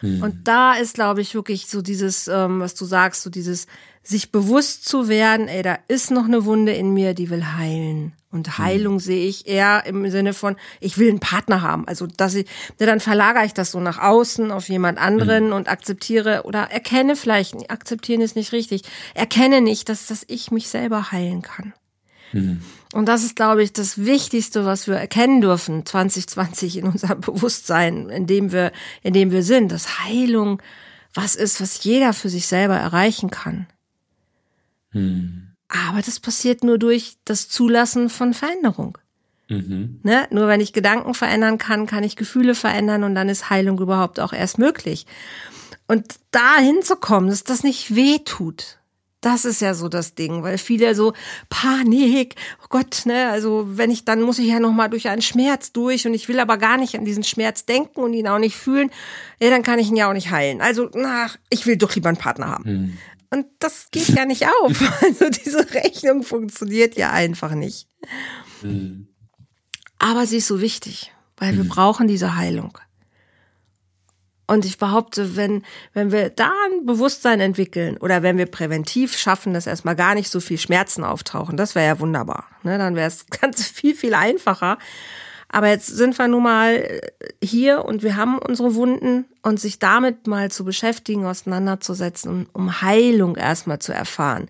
Mhm. Und da ist, glaube ich, wirklich so dieses, ähm, was du sagst, so dieses sich bewusst zu werden, ey, da ist noch eine Wunde in mir, die will heilen. Und hm. Heilung mhm. sehe ich eher im Sinne von, ich will einen Partner haben. Also, dass ich, ja, dann verlagere ich das so nach außen auf jemand anderen mhm. und akzeptiere oder erkenne vielleicht, akzeptieren ist nicht richtig, erkenne nicht, dass, dass ich mich selber heilen kann. Mhm. Und das ist, glaube ich, das Wichtigste, was wir erkennen dürfen 2020 in unserem Bewusstsein, in dem wir, in dem wir sind, dass Heilung was ist, was jeder für sich selber erreichen kann. Hm. Aber das passiert nur durch das Zulassen von Veränderung. Mhm. Ne? Nur wenn ich Gedanken verändern kann, kann ich Gefühle verändern und dann ist Heilung überhaupt auch erst möglich. Und da hinzukommen, dass das nicht weh tut, das ist ja so das Ding, weil viele so Panik, oh Gott, ne, also wenn ich dann muss ich ja noch mal durch einen Schmerz durch und ich will aber gar nicht an diesen Schmerz denken und ihn auch nicht fühlen, ja, dann kann ich ihn ja auch nicht heilen. Also, na, ich will doch lieber einen Partner haben. Hm. Und das geht ja nicht auf. Also diese Rechnung funktioniert ja einfach nicht. Aber sie ist so wichtig, weil wir hm. brauchen diese Heilung. Und ich behaupte, wenn, wenn wir da ein Bewusstsein entwickeln oder wenn wir präventiv schaffen, dass erstmal gar nicht so viel Schmerzen auftauchen, das wäre ja wunderbar. Ne? Dann wäre es ganz viel, viel einfacher. Aber jetzt sind wir nun mal äh, hier und wir haben unsere Wunden und sich damit mal zu beschäftigen, auseinanderzusetzen, um, um Heilung erstmal zu erfahren.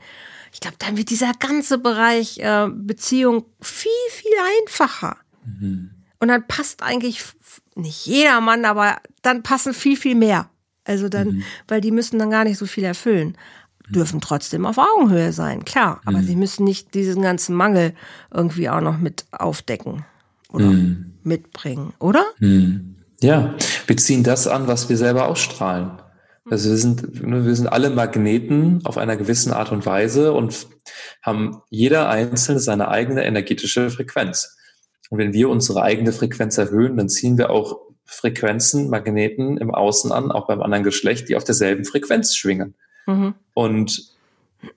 Ich glaube, dann wird dieser ganze Bereich äh, Beziehung viel, viel einfacher. Mhm. Und dann passt eigentlich nicht jeder Mann, aber dann passen viel, viel mehr. Also dann, mhm. weil die müssen dann gar nicht so viel erfüllen. Dürfen trotzdem auf Augenhöhe sein, klar. Aber mhm. sie müssen nicht diesen ganzen Mangel irgendwie auch noch mit aufdecken oder mhm. mitbringen, oder? Mhm. Ja, wir ziehen das an, was wir selber ausstrahlen. Also wir sind, ne, wir sind alle Magneten auf einer gewissen Art und Weise und haben jeder einzelne seine eigene energetische Frequenz. Und wenn wir unsere eigene Frequenz erhöhen, dann ziehen wir auch Frequenzen, Magneten im Außen an, auch beim anderen Geschlecht, die auf derselben Frequenz schwingen. Mhm. Und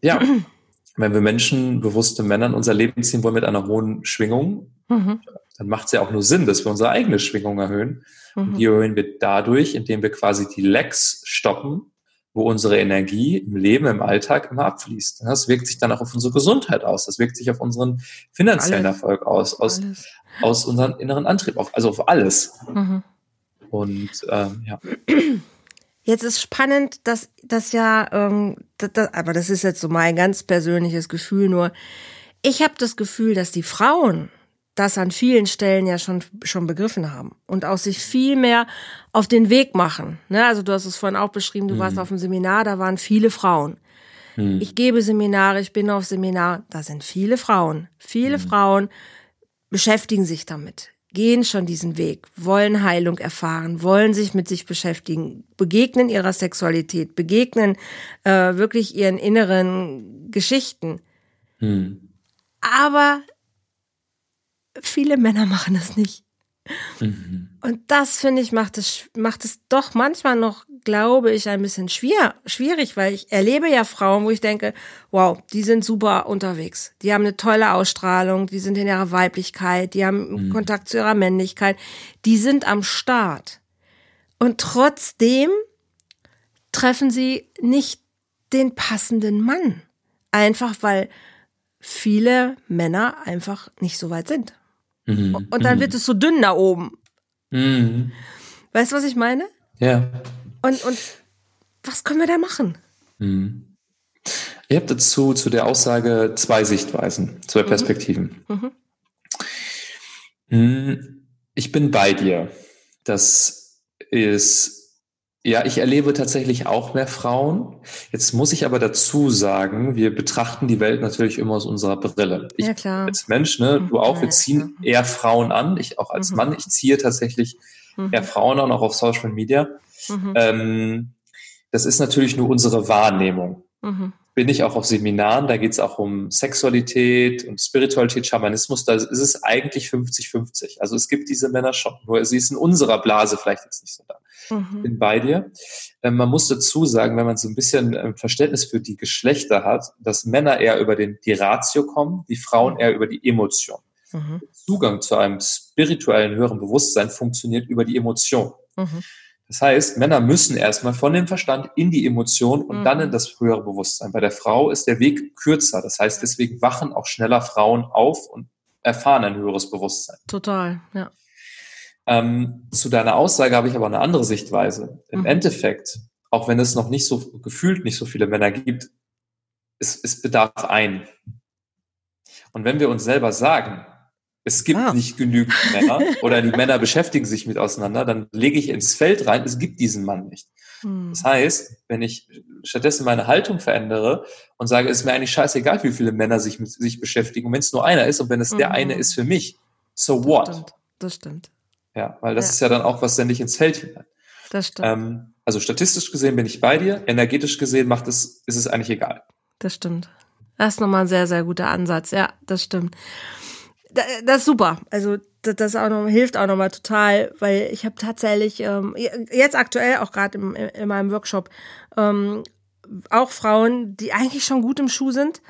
ja, wenn wir Menschen, bewusste Männer in unser Leben ziehen wollen mit einer hohen Schwingung, mhm. Dann macht es ja auch nur Sinn, dass wir unsere eigene Schwingung erhöhen. Mhm. Und die erhöhen wir dadurch, indem wir quasi die Lecks stoppen, wo unsere Energie im Leben, im Alltag immer abfließt. Das wirkt sich dann auch auf unsere Gesundheit aus. Das wirkt sich auf unseren finanziellen alles. Erfolg aus, aus, aus unserem inneren Antrieb, auf, also auf alles. Mhm. Und ähm, ja. Jetzt ist spannend, dass das ja, ähm, das, das, aber das ist jetzt so mein ganz persönliches Gefühl nur. Ich habe das Gefühl, dass die Frauen das an vielen Stellen ja schon, schon begriffen haben und auch sich viel mehr auf den Weg machen. Ne? Also du hast es vorhin auch beschrieben, du mhm. warst auf dem Seminar, da waren viele Frauen. Mhm. Ich gebe Seminare, ich bin auf Seminar, da sind viele Frauen. Viele mhm. Frauen beschäftigen sich damit, gehen schon diesen Weg, wollen Heilung erfahren, wollen sich mit sich beschäftigen, begegnen ihrer Sexualität, begegnen äh, wirklich ihren inneren Geschichten. Mhm. Aber viele Männer machen es nicht. Mhm. Und das, finde ich, macht es, macht es doch manchmal noch, glaube ich, ein bisschen schwer, schwierig, weil ich erlebe ja Frauen, wo ich denke, wow, die sind super unterwegs. Die haben eine tolle Ausstrahlung, die sind in ihrer Weiblichkeit, die haben mhm. Kontakt zu ihrer Männlichkeit, die sind am Start. Und trotzdem treffen sie nicht den passenden Mann. Einfach weil viele Männer einfach nicht so weit sind. Mhm. Und dann mhm. wird es so dünn da oben. Mhm. Weißt du, was ich meine? Ja. Und, und was können wir da machen? Mhm. Ihr habt dazu zu der Aussage zwei Sichtweisen, zwei mhm. Perspektiven. Mhm. mhm. Ich bin bei dir. Das ist ja, ich erlebe tatsächlich auch mehr Frauen. Jetzt muss ich aber dazu sagen, wir betrachten die Welt natürlich immer aus unserer Brille. Ich ja, klar. als Mensch, ne, du auch, wir ziehen eher Frauen an. Ich auch als mhm. Mann, ich ziehe tatsächlich mhm. eher Frauen an, auch auf Social Media. Mhm. Ähm, das ist natürlich nur unsere Wahrnehmung. Bin ich auch auf Seminaren, da geht es auch um Sexualität und Spiritualität, Schamanismus, da ist es eigentlich 50-50. Also es gibt diese Männer schon, nur sie ist in unserer Blase vielleicht jetzt nicht so da. Mhm. Bin bei dir. Ähm, man muss dazu sagen, wenn man so ein bisschen ähm, Verständnis für die Geschlechter hat, dass Männer eher über den, die Ratio kommen, die Frauen eher über die Emotion. Mhm. Zugang zu einem spirituellen höheren Bewusstsein funktioniert über die Emotion. Mhm. Das heißt, Männer müssen erstmal von dem Verstand in die Emotion und mhm. dann in das höhere Bewusstsein. Bei der Frau ist der Weg kürzer. Das heißt, deswegen wachen auch schneller Frauen auf und erfahren ein höheres Bewusstsein. Total, ja. Ähm, zu deiner Aussage habe ich aber eine andere Sichtweise. Im mhm. Endeffekt, auch wenn es noch nicht so gefühlt nicht so viele Männer gibt, es, es bedarf ein. Und wenn wir uns selber sagen, es gibt ah. nicht genügend Männer oder die Männer beschäftigen sich mit auseinander, dann lege ich ins Feld rein, es gibt diesen Mann nicht. Hm. Das heißt, wenn ich stattdessen meine Haltung verändere und sage, es ist mir eigentlich scheißegal, wie viele Männer sich mit sich beschäftigen, und wenn es nur einer ist und wenn es mhm. der eine ist für mich, so what? Das stimmt. Das stimmt. Ja, weil das ja. ist ja dann auch was ständig ins Feld hinein. Das stimmt. Ähm, also statistisch gesehen bin ich bei dir, energetisch gesehen macht es, ist es eigentlich egal. Das stimmt. Das ist nochmal ein sehr, sehr guter Ansatz. Ja, das stimmt. Das ist super. Also das, auch noch, hilft auch nochmal total, weil ich habe tatsächlich ähm, jetzt aktuell auch gerade in meinem Workshop ähm, auch Frauen, die eigentlich schon gut im Schuh sind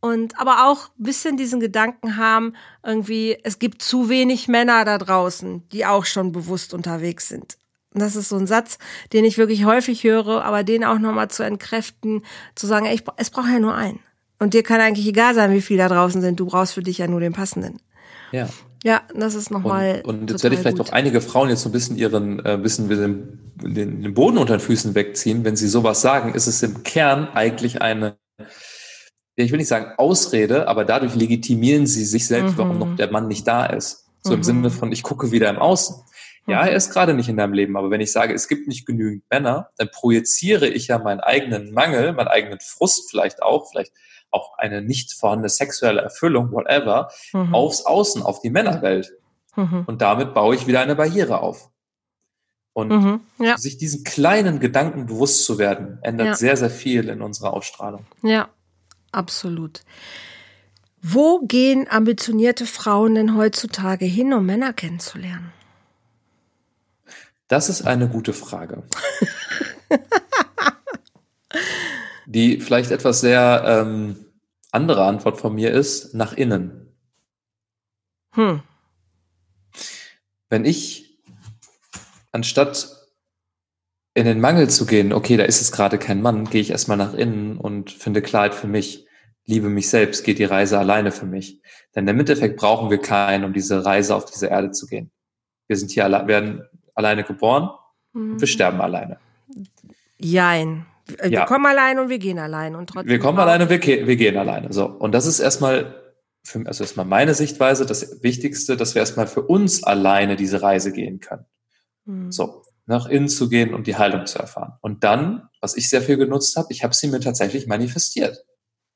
und aber auch ein bisschen diesen Gedanken haben, irgendwie, es gibt zu wenig Männer da draußen, die auch schon bewusst unterwegs sind. Und das ist so ein Satz, den ich wirklich häufig höre, aber den auch nochmal zu entkräften, zu sagen, ey, ich, es braucht ja nur einen. Und dir kann eigentlich egal sein, wie viele da draußen sind. Du brauchst für dich ja nur den passenden. Ja. Ja, das ist nochmal. Und, und jetzt werde ich vielleicht gut. auch einige Frauen jetzt so ein bisschen ihren, äh, bisschen den, den, den Boden unter den Füßen wegziehen. Wenn sie sowas sagen, ist es im Kern eigentlich eine, ich will nicht sagen Ausrede, aber dadurch legitimieren sie sich selbst, mhm. warum noch der Mann nicht da ist. So mhm. im Sinne von, ich gucke wieder im Außen. Ja, mhm. er ist gerade nicht in deinem Leben, aber wenn ich sage, es gibt nicht genügend Männer, dann projiziere ich ja meinen eigenen Mangel, meinen eigenen Frust vielleicht auch, vielleicht auch eine nicht vorhandene sexuelle Erfüllung, whatever, mhm. aufs Außen, auf die Männerwelt. Mhm. Und damit baue ich wieder eine Barriere auf. Und mhm, ja. sich diesen kleinen Gedanken bewusst zu werden, ändert ja. sehr, sehr viel in unserer Ausstrahlung. Ja, absolut. Wo gehen ambitionierte Frauen denn heutzutage hin, um Männer kennenzulernen? Das ist eine gute Frage. die vielleicht etwas sehr ähm, andere Antwort von mir ist, nach innen. Hm. Wenn ich anstatt in den Mangel zu gehen, okay, da ist es gerade kein Mann, gehe ich erstmal nach innen und finde Klarheit für mich, liebe mich selbst, geht die Reise alleine für mich. Denn im Endeffekt brauchen wir keinen, um diese Reise auf diese Erde zu gehen. Wir sind hier alle, werden alleine geboren mhm. und wir sterben alleine. Jein. Wir ja. kommen allein und wir gehen allein und trotzdem. Wir kommen allein und wir, wir gehen alleine. So. Und das ist erstmal, für, also erstmal meine Sichtweise, das Wichtigste, dass wir erstmal für uns alleine diese Reise gehen können. Mhm. So. Nach innen zu gehen und die Heilung zu erfahren. Und dann, was ich sehr viel genutzt habe, ich habe sie mir tatsächlich manifestiert.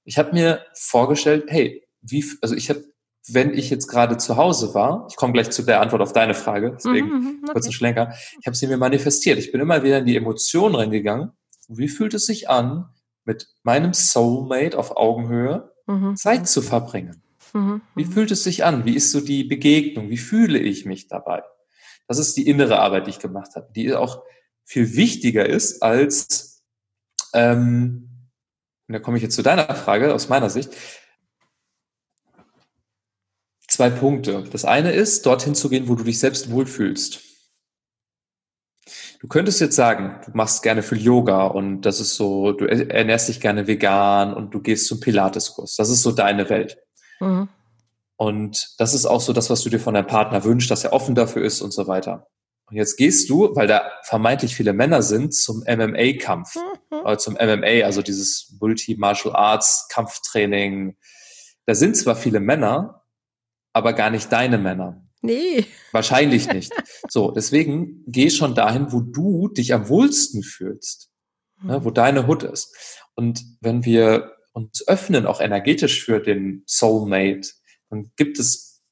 Ich habe mir vorgestellt, hey, wie, also ich habe, wenn ich jetzt gerade zu Hause war, ich komme gleich zu der Antwort auf deine Frage, deswegen mhm, mhm okay. kurz einen Schlenker, ich habe sie mir manifestiert. Ich bin immer wieder in die Emotionen reingegangen wie fühlt es sich an, mit meinem Soulmate auf Augenhöhe mhm. Zeit zu verbringen? Mhm. Wie fühlt es sich an? Wie ist so die Begegnung? Wie fühle ich mich dabei? Das ist die innere Arbeit, die ich gemacht habe, die auch viel wichtiger ist als, ähm, und da komme ich jetzt zu deiner Frage aus meiner Sicht, zwei Punkte. Das eine ist, dorthin zu gehen, wo du dich selbst wohlfühlst. Du könntest jetzt sagen, du machst gerne viel Yoga und das ist so, du ernährst dich gerne vegan und du gehst zum Pilateskurs. Das ist so deine Welt. Mhm. Und das ist auch so das, was du dir von deinem Partner wünschst, dass er offen dafür ist und so weiter. Und jetzt gehst du, weil da vermeintlich viele Männer sind, zum MMA-Kampf, mhm. oder zum MMA, also dieses Multi-Martial Arts Kampftraining. Da sind zwar viele Männer, aber gar nicht deine Männer. Nee. Wahrscheinlich nicht. So, deswegen geh schon dahin, wo du dich am wohlsten fühlst, ne, wo deine Hut ist. Und wenn wir uns öffnen, auch energetisch für den Soulmate, dann gibt es,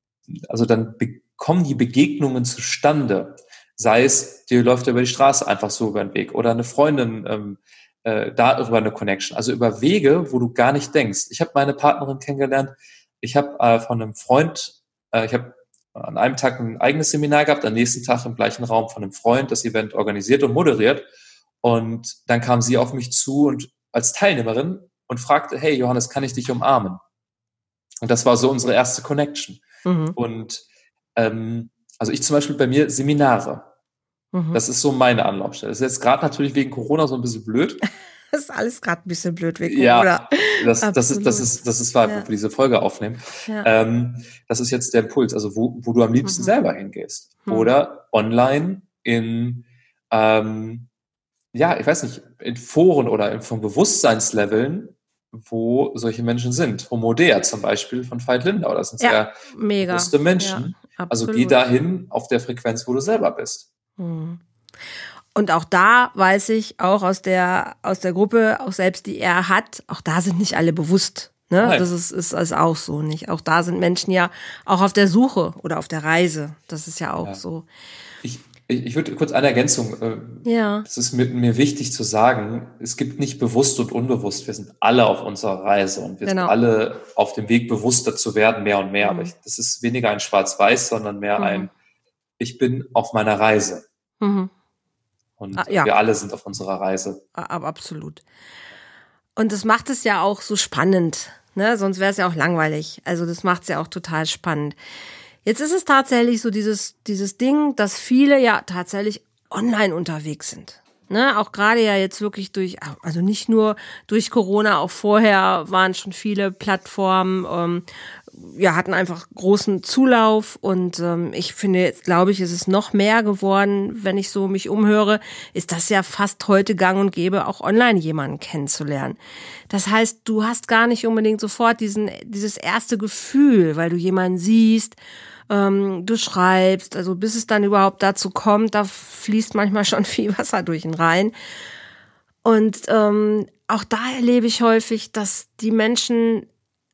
also dann kommen die Begegnungen zustande. Sei es, dir läuft über die Straße einfach so über den Weg oder eine Freundin ähm, äh, da über eine Connection. Also über Wege, wo du gar nicht denkst. Ich habe meine Partnerin kennengelernt. Ich habe äh, von einem Freund, äh, ich habe an einem Tag ein eigenes Seminar gehabt, am nächsten Tag im gleichen Raum von einem Freund das Event organisiert und moderiert. Und dann kam sie auf mich zu und als Teilnehmerin und fragte, hey Johannes, kann ich dich umarmen? Und das war so unsere erste Connection. Mhm. Und ähm, also ich zum Beispiel bei mir Seminare. Mhm. Das ist so meine Anlaufstelle. Das ist jetzt gerade natürlich wegen Corona so ein bisschen blöd. Das ist alles gerade ein bisschen blöd wegen ja, Corona. Das, das, ist, das ist, das ist wahr, ja. wo wir diese Folge aufnehmen. Ja. Ähm, das ist jetzt der Impuls, also wo, wo du am liebsten mhm. selber hingehst. Mhm. Oder online in, ähm, ja, ich weiß nicht, in Foren oder in, von Bewusstseinsleveln, wo solche Menschen sind. Homo Dea zum Beispiel von Veit Lindau. Das sind ja, sehr mega. bewusste Menschen. Ja, also geh dahin auf der Frequenz, wo du selber bist. Hm. Und auch da weiß ich, auch aus der, aus der Gruppe, auch selbst die er hat, auch da sind nicht alle bewusst. Ne? Das ist, ist, ist auch so nicht. Auch da sind Menschen ja auch auf der Suche oder auf der Reise. Das ist ja auch ja. so. Ich, ich, ich würde kurz eine Ergänzung. Äh, ja. Das ist mir, mir wichtig zu sagen. Es gibt nicht bewusst und unbewusst. Wir sind alle auf unserer Reise und wir genau. sind alle auf dem Weg, bewusster zu werden, mehr und mehr. Mhm. Aber ich, das ist weniger ein Schwarz-Weiß, sondern mehr mhm. ein, ich bin auf meiner Reise. Mhm. Und ah, ja. wir alle sind auf unserer Reise. Aber absolut. Und das macht es ja auch so spannend. Ne? Sonst wäre es ja auch langweilig. Also das macht es ja auch total spannend. Jetzt ist es tatsächlich so dieses, dieses Ding, dass viele ja tatsächlich online unterwegs sind. Ne, auch gerade ja jetzt wirklich durch, also nicht nur durch Corona, auch vorher waren schon viele Plattformen, ähm, ja, hatten einfach großen Zulauf und ähm, ich finde jetzt, glaube ich, ist es noch mehr geworden, wenn ich so mich umhöre, ist das ja fast heute gang und gäbe, auch online jemanden kennenzulernen. Das heißt, du hast gar nicht unbedingt sofort diesen, dieses erste Gefühl, weil du jemanden siehst, ähm, du schreibst, also bis es dann überhaupt dazu kommt, da fließt manchmal schon viel Wasser durch den Rhein. Und ähm, auch da erlebe ich häufig, dass die Menschen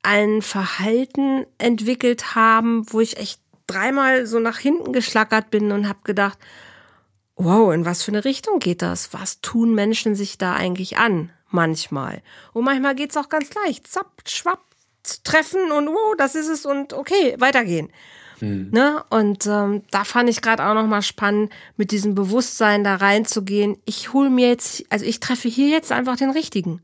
ein Verhalten entwickelt haben, wo ich echt dreimal so nach hinten geschlackert bin und habe gedacht, wow, in was für eine Richtung geht das? Was tun Menschen sich da eigentlich an? Manchmal. Und manchmal geht's auch ganz leicht. Zapp, schwapp, treffen und oh, das ist es und okay, weitergehen. Mhm. Ne? Und ähm, da fand ich gerade auch nochmal spannend, mit diesem Bewusstsein da reinzugehen. Ich hole mir jetzt, also ich treffe hier jetzt einfach den richtigen.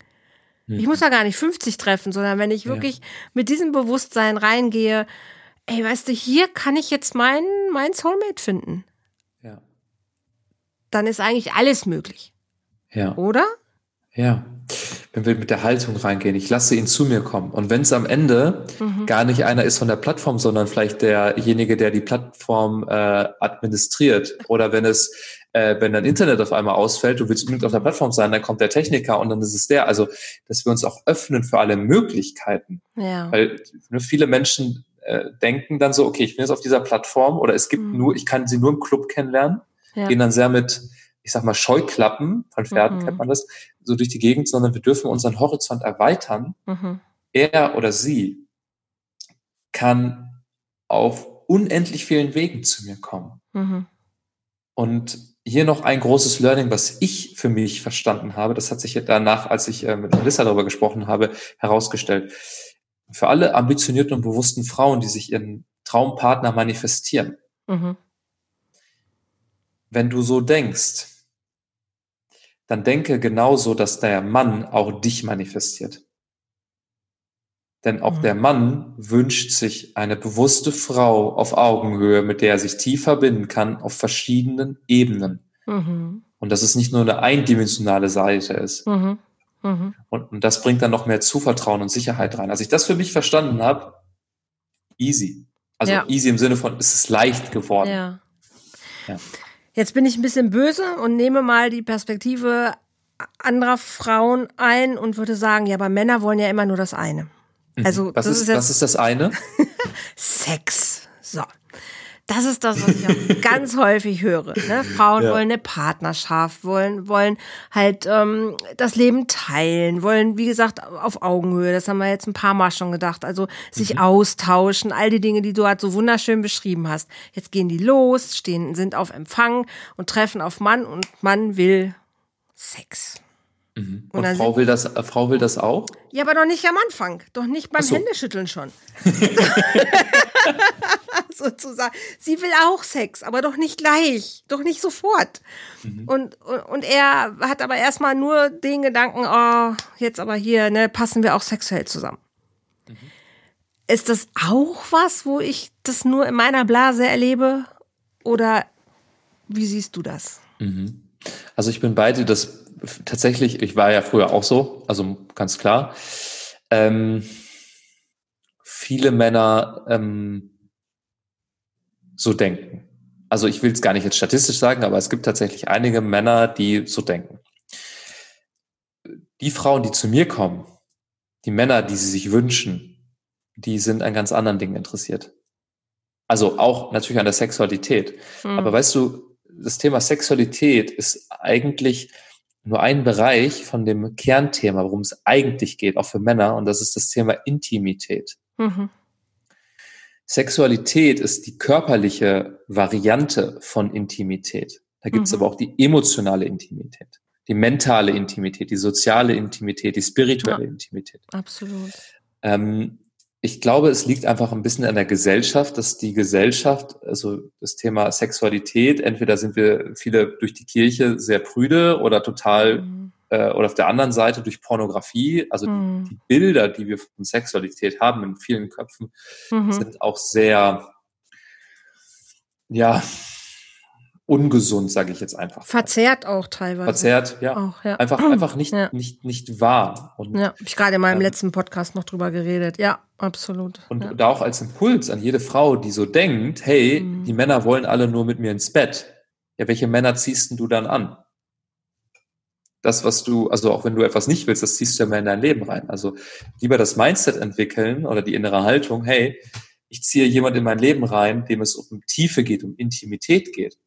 Ich muss ja gar nicht 50 treffen, sondern wenn ich wirklich ja. mit diesem Bewusstsein reingehe, ey, weißt du, hier kann ich jetzt meinen mein Soulmate finden. Ja. Dann ist eigentlich alles möglich. Ja. Oder? Ja. Wenn wir mit der Haltung reingehen, ich lasse ihn zu mir kommen. Und wenn es am Ende mhm. gar nicht einer ist von der Plattform, sondern vielleicht derjenige, der die Plattform äh, administriert, oder wenn es äh, wenn dein Internet auf einmal ausfällt, du willst unbedingt auf der Plattform sein, dann kommt der Techniker und dann ist es der. Also, dass wir uns auch öffnen für alle Möglichkeiten. Ja. Weil ne, viele Menschen äh, denken dann so, okay, ich bin jetzt auf dieser Plattform oder es gibt mhm. nur, ich kann sie nur im Club kennenlernen, ja. gehen dann sehr mit, ich sag mal, Scheuklappen, von Pferden mhm. kennt man das, so durch die Gegend, sondern wir dürfen unseren Horizont erweitern. Mhm. Er oder sie kann auf unendlich vielen Wegen zu mir kommen. Mhm. Und hier noch ein großes Learning, was ich für mich verstanden habe. Das hat sich danach, als ich äh, mit Melissa darüber gesprochen habe, herausgestellt. Für alle ambitionierten und bewussten Frauen, die sich ihren Traumpartner manifestieren. Mhm. Wenn du so denkst, dann denke genauso, dass der Mann auch dich manifestiert. Denn auch mhm. der Mann wünscht sich eine bewusste Frau auf Augenhöhe, mit der er sich tief verbinden kann auf verschiedenen Ebenen. Mhm. Und dass es nicht nur eine eindimensionale Seite ist. Mhm. mhm. Und, und, das bringt dann noch mehr Zuvertrauen und Sicherheit rein. Als ich das für mich verstanden habe, easy. Also ja. easy im Sinne von, es ist leicht geworden. Ja. ja. Jetzt bin ich ein bisschen böse und nehme mal die Perspektive anderer Frauen ein und würde sagen, ja, aber Männer wollen ja immer nur das eine. Mhm. Also, was, ist, ist was ist das eine? Sex. So. Das ist das, was ich auch ganz häufig höre. Ne? Frauen ja. wollen eine Partnerschaft, wollen, wollen halt ähm, das Leben teilen, wollen, wie gesagt, auf Augenhöhe. Das haben wir jetzt ein paar Mal schon gedacht. Also sich mhm. austauschen, all die Dinge, die du halt so wunderschön beschrieben hast. Jetzt gehen die los, stehen, sind auf Empfang und treffen auf Mann und Mann will Sex. Mhm. Und, und Frau, will das, äh, Frau will das auch? Ja, aber doch nicht am Anfang. Doch nicht beim so. Händeschütteln schon. Sozusagen. Sie will auch Sex, aber doch nicht gleich. Doch nicht sofort. Mhm. Und, und, und er hat aber erstmal nur den Gedanken, oh, jetzt aber hier, ne, passen wir auch sexuell zusammen. Mhm. Ist das auch was, wo ich das nur in meiner Blase erlebe? Oder wie siehst du das? Mhm. Also ich bin bei dir, dass tatsächlich, ich war ja früher auch so, also ganz klar. Ähm, viele Männer ähm, so denken. Also ich will es gar nicht jetzt statistisch sagen, aber es gibt tatsächlich einige Männer, die so denken. Die Frauen, die zu mir kommen, die Männer, die sie sich wünschen, die sind an ganz anderen Dingen interessiert. Also auch natürlich an der Sexualität. Mhm. Aber weißt du, das Thema Sexualität ist eigentlich nur ein Bereich von dem Kernthema, worum es eigentlich geht, auch für Männer, und das ist das Thema Intimität. Mhm. Sexualität ist die körperliche Variante von Intimität. Da gibt es mhm. aber auch die emotionale Intimität, die mentale Intimität, die soziale Intimität, die spirituelle ja, Intimität. Absolut. Ähm, ich glaube, es liegt einfach ein bisschen an der Gesellschaft, dass die Gesellschaft, also das Thema Sexualität, entweder sind wir viele durch die Kirche sehr prüde oder total, mhm. äh, oder auf der anderen Seite durch Pornografie, also mhm. die, die, Bilder, die wir von Sexualität haben in vielen Köpfen, mhm. sind auch sehr, ja, ungesund, sage ich jetzt einfach. Verzerrt auch teilweise. Verzerrt, ja. Auch, ja. Einfach, einfach nicht, ja. nicht, nicht wahr. Und, ja, habe ich gerade in meinem ähm, letzten Podcast noch drüber geredet. Ja, absolut. Und ja. da auch als Impuls an jede Frau, die so denkt, hey, mhm. die Männer wollen alle nur mit mir ins Bett. Ja, welche Männer ziehst du dann an? Das, was du, also auch wenn du etwas nicht willst, das ziehst du ja mehr in dein Leben rein. Also lieber das Mindset entwickeln oder die innere Haltung, hey, ich ziehe jemand in mein Leben rein, dem es um Tiefe geht, um Intimität geht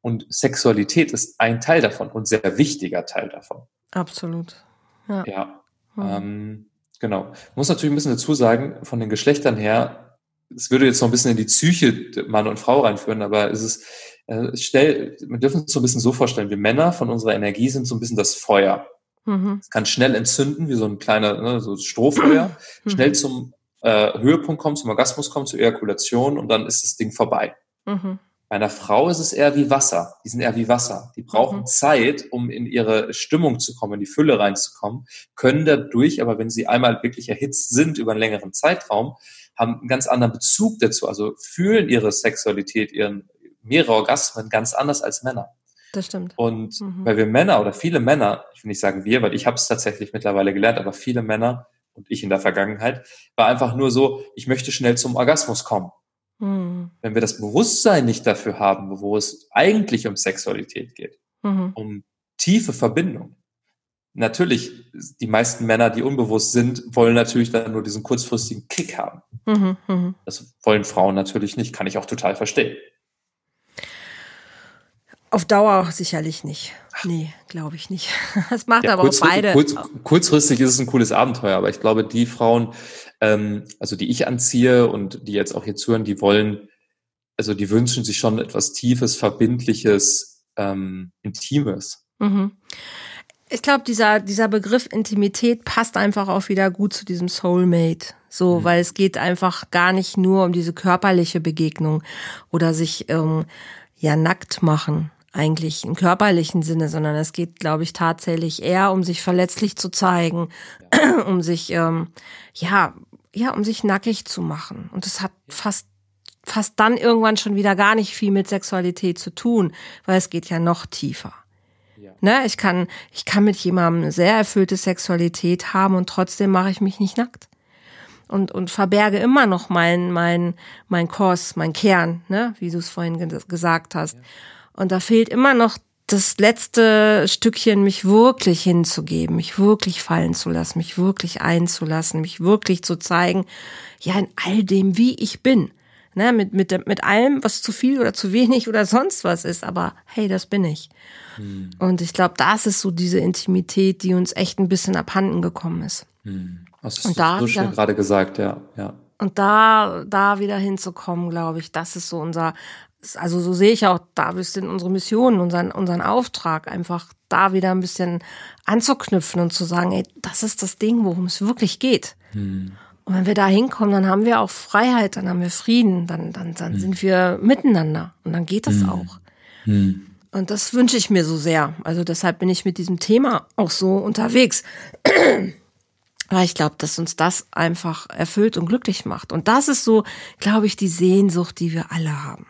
und Sexualität ist ein Teil davon und sehr wichtiger Teil davon. Absolut. Ja. ja mhm. ähm, genau. Ich muss natürlich ein bisschen dazu sagen, von den Geschlechtern her, es würde jetzt noch ein bisschen in die Psyche Mann und Frau reinführen, aber es ist, äh, stell, wir dürfen es so ein bisschen so vorstellen, wir Männer von unserer Energie sind so ein bisschen das Feuer. Mhm. Es kann schnell entzünden, wie so ein kleiner, ne, so Strohfeuer, mhm. schnell zum äh, Höhepunkt kommen, zum Orgasmus kommen, zur Ejakulation und dann ist das Ding vorbei. Mhm. Bei einer Frau ist es eher wie Wasser. Die sind eher wie Wasser. Die brauchen mhm. Zeit, um in ihre Stimmung zu kommen, in die Fülle reinzukommen, können dadurch, aber wenn sie einmal wirklich erhitzt sind über einen längeren Zeitraum, haben einen ganz anderen Bezug dazu. Also fühlen ihre Sexualität, ihren mehrere Orgasmen ganz anders als Männer. Das stimmt. Und mhm. weil wir Männer oder viele Männer, ich will nicht sagen wir, weil ich habe es tatsächlich mittlerweile gelernt, aber viele Männer und ich in der Vergangenheit, war einfach nur so, ich möchte schnell zum Orgasmus kommen. Mhm. Wenn wir das Bewusstsein nicht dafür haben, wo es eigentlich um Sexualität geht, mhm. um tiefe Verbindung. Natürlich, die meisten Männer, die unbewusst sind, wollen natürlich dann nur diesen kurzfristigen Kick haben. Mhm. mhm. Das wollen Frauen natürlich nicht, kann ich auch total verstehen. Auf Dauer sicherlich nicht. Nee, glaube ich nicht. Das macht ja, aber auch beide. Kurz, kurzfristig ist es ein cooles Abenteuer, aber ich glaube, die Frauen, ähm, also die ich anziehe und die jetzt auch hier zuhören, die wollen, also die wünschen sich schon etwas Tiefes, Verbindliches, ähm, Intimes. Mhm. Ich glaube, dieser, dieser Begriff Intimität passt einfach auch wieder gut zu diesem Soulmate. So, mhm. weil es geht einfach gar nicht nur um diese körperliche Begegnung oder sich ähm, ja nackt machen eigentlich im körperlichen Sinne, sondern es geht, glaube ich, tatsächlich eher um sich verletzlich zu zeigen, ja. um sich ähm, ja ja um sich nackig zu machen. Und es hat fast fast dann irgendwann schon wieder gar nicht viel mit Sexualität zu tun, weil es geht ja noch tiefer. Ja. Ne, ich kann ich kann mit jemandem eine sehr erfüllte Sexualität haben und trotzdem mache ich mich nicht nackt und, und verberge immer noch mein, mein, mein Kurs, mein Kern, ne, wie du es vorhin gesagt hast. Ja. Und da fehlt immer noch das letzte Stückchen, mich wirklich hinzugeben, mich wirklich fallen zu lassen, mich wirklich einzulassen, mich wirklich zu zeigen, ja, in all dem, wie ich bin. Ne, mit, mit, mit allem, was zu viel oder zu wenig oder sonst was ist, aber hey, das bin ich. Hm. Und ich glaube, das ist so diese Intimität, die uns echt ein bisschen abhanden gekommen ist. Hm. Das ist da, so schön gerade gesagt, ja, ja. Und da, da wieder hinzukommen, glaube ich, das ist so unser, also so sehe ich auch da ein bisschen unsere Mission, unseren, unseren Auftrag, einfach da wieder ein bisschen anzuknüpfen und zu sagen, ey, das ist das Ding, worum es wirklich geht. Hm. Und wenn wir da hinkommen, dann haben wir auch Freiheit, dann haben wir Frieden, dann, dann, dann hm. sind wir miteinander und dann geht das hm. auch. Hm. Und das wünsche ich mir so sehr. Also deshalb bin ich mit diesem Thema auch so unterwegs. Weil ich glaube, dass uns das einfach erfüllt und glücklich macht. Und das ist so, glaube ich, die Sehnsucht, die wir alle haben.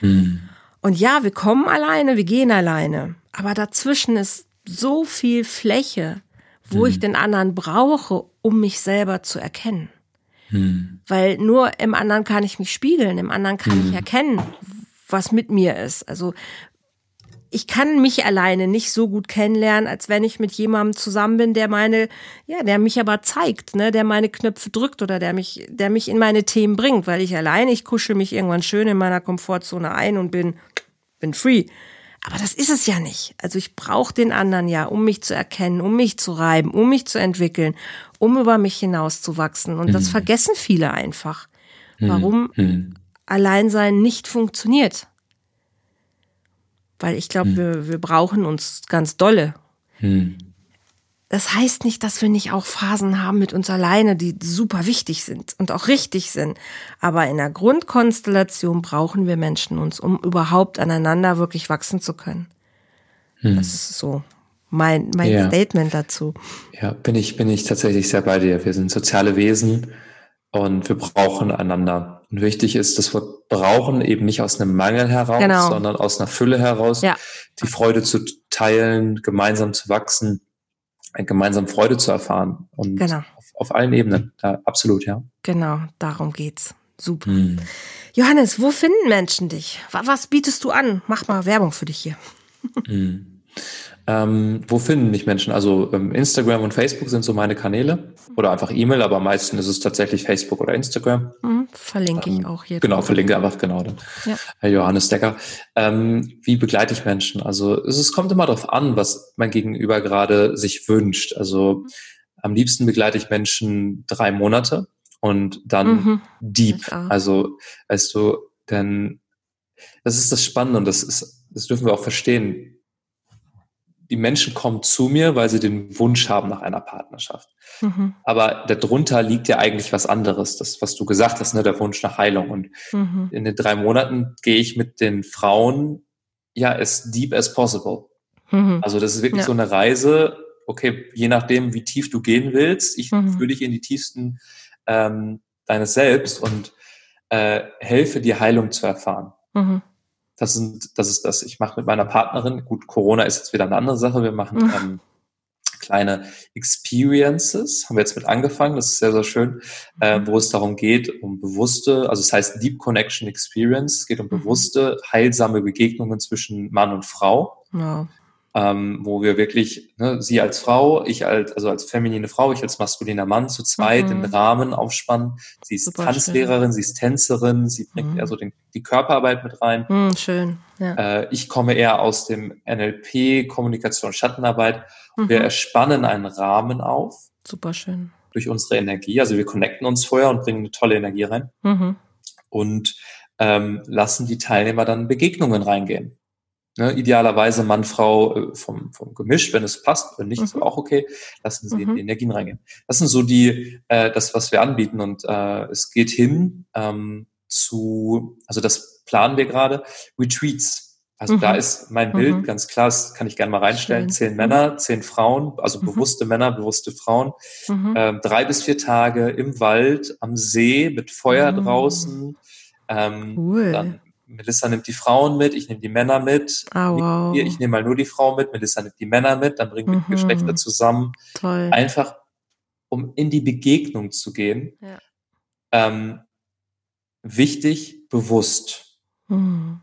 Hm. Und ja, wir kommen alleine, wir gehen alleine. Aber dazwischen ist so viel Fläche, wo hm. ich den anderen brauche, um mich selber zu erkennen. Hm. Weil nur im anderen kann ich mich spiegeln, im anderen kann ich hm. erkennen, was mit mir ist. Also ich kann mich alleine nicht so gut kennenlernen, als wenn ich mit jemandem zusammen bin, der meine, ja, der mich aber zeigt, ne, der meine Knöpfe drückt oder der mich, der mich in meine Themen bringt, weil ich alleine, ich kuschel mich irgendwann schön in meiner Komfortzone ein und bin, bin free. Aber das ist es ja nicht. Also ich brauche den anderen ja, um mich zu erkennen, um mich zu reiben, um mich zu entwickeln, um über mich hinauszuwachsen. Und das mhm. vergessen viele einfach. Mhm. Warum mhm. Alleinsein nicht funktioniert. Weil ich glaube, mhm. wir, wir brauchen uns ganz dolle. Mhm. Das heißt nicht, dass wir nicht auch Phasen haben mit uns alleine, die super wichtig sind und auch richtig sind. Aber in der Grundkonstellation brauchen wir Menschen uns, um überhaupt aneinander wirklich wachsen zu können. Hm. Das ist so mein, mein ja. Statement dazu. Ja, bin ich, bin ich tatsächlich sehr bei dir. Wir sind soziale Wesen und wir brauchen einander. Und wichtig ist, dass wir brauchen eben nicht aus einem Mangel heraus, genau. sondern aus einer Fülle heraus, ja. die Freude zu teilen, gemeinsam zu wachsen gemeinsam Freude zu erfahren. Und genau. auf, auf allen Ebenen. Ja, absolut, ja. Genau, darum geht's. Super. Hm. Johannes, wo finden Menschen dich? Was bietest du an? Mach mal Werbung für dich hier. Hm. Ähm, wo finden mich Menschen? Also ähm, Instagram und Facebook sind so meine Kanäle oder einfach E-Mail, aber am meisten ist es tatsächlich Facebook oder Instagram. Mhm, verlinke ähm, ich auch hier. Genau, verlinke einfach genau dann. Ja. Herr Johannes Decker. Ähm, wie begleite ich Menschen? Also es, es kommt immer darauf an, was mein Gegenüber gerade sich wünscht. Also am liebsten begleite ich Menschen drei Monate und dann mhm, deep. Also, weißt du, denn das ist das Spannende und das ist, das dürfen wir auch verstehen die Menschen kommen zu mir, weil sie den Wunsch haben nach einer Partnerschaft. Mhm. Aber darunter liegt ja eigentlich was anderes, das, was du gesagt hast, ne, der Wunsch nach Heilung. Und mhm. in den drei Monaten gehe ich mit den Frauen ja as deep as possible. Mhm. Also das ist wirklich ja. so eine Reise, okay, je nachdem, wie tief du gehen willst, ich mhm. führe dich in die tiefsten ähm, deines Selbst und äh, helfe dir Heilung zu erfahren. Das sind, das ist das. Ich mache mit meiner Partnerin, gut, Corona ist jetzt wieder eine andere Sache. Wir machen mhm. ähm, kleine Experiences, haben wir jetzt mit angefangen, das ist sehr, sehr schön, äh, mhm. wo es darum geht, um bewusste, also es heißt Deep Connection Experience, es geht um mhm. bewusste, heilsame Begegnungen zwischen Mann und Frau. Ja ähm, wo wir wirklich, ne, sie als Frau, ich als, also als feminine Frau, ich als maskuliner Mann zu zweit mhm. den Rahmen aufspannen. Sie ist Super Tanzlehrerin, schön. sie ist Tänzerin, sie bringt mhm. eher so den, die Körperarbeit mit rein. Mhm, schön. Ja. Äh, ich komme eher aus dem NLP, Kommunikation, Schattenarbeit. Wir mhm. erspannen einen Rahmen auf. Super schön. Durch unsere Energie. Also wir connecten uns vorher und bringen eine tolle Energie rein. Mhm. Und ähm, lassen die Teilnehmer dann Begegnungen reingehen. Ne, idealerweise Mann, Frau äh, vom, vom Gemisch, wenn es passt, wenn nicht, mhm. ist auch okay. Lassen Sie mhm. die Energien reingehen. Das sind so die, äh, das, was wir anbieten. Und äh, es geht hin ähm, zu, also das planen wir gerade, Retreats. Also mhm. da ist mein Bild mhm. ganz klar, das kann ich gerne mal reinstellen. Schön. Zehn Männer, zehn Frauen, also mhm. bewusste Männer, bewusste Frauen. Mhm. Ähm, drei bis vier Tage im Wald, am See, mit Feuer draußen. Ähm, cool. Dann Melissa nimmt die Frauen mit, ich nehme die Männer mit. Oh, wow. Ich nehme mal nur die Frau mit, Melissa nimmt die Männer mit, dann bringen wir mhm. die Geschlechter zusammen. Toll. Einfach, um in die Begegnung zu gehen. Ja. Ähm, wichtig, bewusst. Mhm.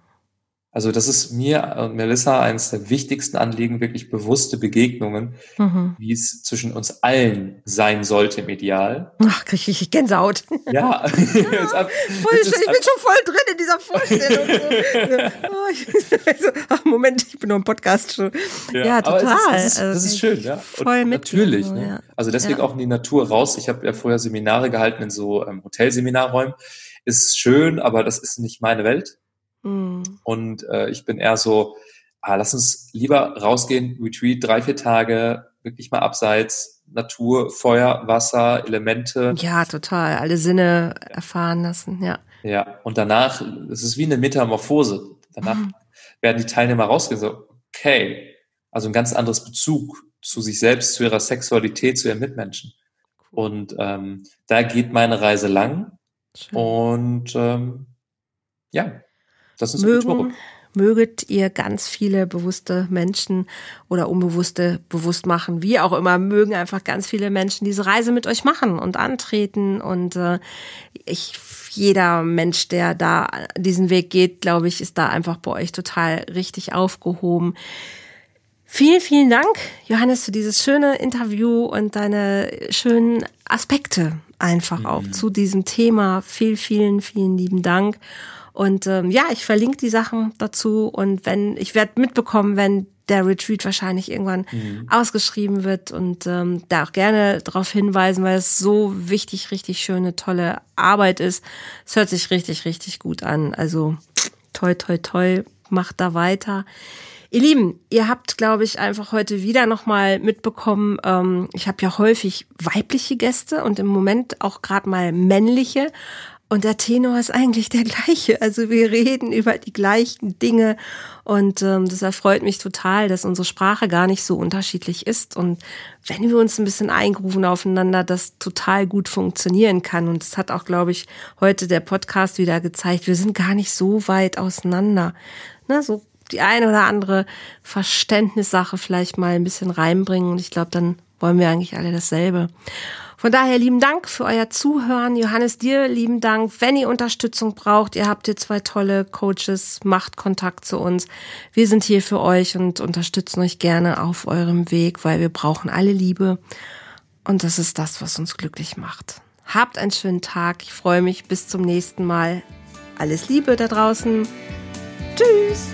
Also das ist mir und Melissa eines der wichtigsten Anliegen, wirklich bewusste Begegnungen, mhm. wie es zwischen uns allen sein sollte im Ideal. Ach, kriege ich Gänsehaut. Ja. ja. schön. Ich bin schon voll drin in dieser Vorstellung. oh, also, ach, Moment, ich bin nur im Podcast schon. Ja, ja total. Das ist, das, ist, das ist, schön, ja. voll mit natürlich. Ne? Ja. Also deswegen auch in die Natur raus. Ich habe ja vorher Seminare gehalten in so ähm, Hotelseminarräumen. Ist schön, aber das ist nicht meine Welt. Mhm. Und äh, ich bin eher so, ah, lass uns lieber rausgehen, Retreat, drei, vier Tage, wirklich mal abseits, Natur, Feuer, Wasser, Elemente. Ja, total. Alle Sinne erfahren lassen, ja. Ja, und danach, es ist wie eine Metamorphose. Danach mhm. werden die Teilnehmer rausgehen, so, okay, also ein ganz anderes Bezug zu sich selbst, zu ihrer Sexualität, zu ihren Mitmenschen. Und ähm, da geht meine Reise lang. Schön. Und ähm, ja, das ist mögen, möget ihr ganz viele bewusste Menschen oder unbewusste bewusst machen, wie auch immer, mögen einfach ganz viele Menschen diese Reise mit euch machen und antreten. Und äh, ich, jeder Mensch, der da diesen Weg geht, glaube ich, ist da einfach bei euch total richtig aufgehoben. Vielen, vielen Dank, Johannes, für dieses schöne Interview und deine schönen Aspekte einfach auch mhm. zu diesem Thema. Vielen, vielen, vielen lieben Dank. Und ähm, ja, ich verlinke die Sachen dazu und wenn, ich werde mitbekommen, wenn der Retreat wahrscheinlich irgendwann mhm. ausgeschrieben wird und ähm, da auch gerne darauf hinweisen, weil es so wichtig, richtig schöne, tolle Arbeit ist. Es hört sich richtig, richtig gut an. Also toi, toi, toi, macht da weiter. Ihr Lieben, ihr habt, glaube ich, einfach heute wieder nochmal mitbekommen, ähm, ich habe ja häufig weibliche Gäste und im Moment auch gerade mal männliche. Und der Tenor ist eigentlich der gleiche. Also wir reden über die gleichen Dinge. Und ähm, das erfreut mich total, dass unsere Sprache gar nicht so unterschiedlich ist. Und wenn wir uns ein bisschen eingrufen aufeinander, das total gut funktionieren kann. Und das hat auch, glaube ich, heute der Podcast wieder gezeigt. Wir sind gar nicht so weit auseinander. Ne, so die eine oder andere Verständnissache vielleicht mal ein bisschen reinbringen. Und ich glaube, dann wollen wir eigentlich alle dasselbe. Von daher lieben Dank für euer Zuhören. Johannes, dir lieben Dank. Wenn ihr Unterstützung braucht, ihr habt hier zwei tolle Coaches, macht Kontakt zu uns. Wir sind hier für euch und unterstützen euch gerne auf eurem Weg, weil wir brauchen alle Liebe. Und das ist das, was uns glücklich macht. Habt einen schönen Tag. Ich freue mich. Bis zum nächsten Mal. Alles Liebe da draußen. Tschüss.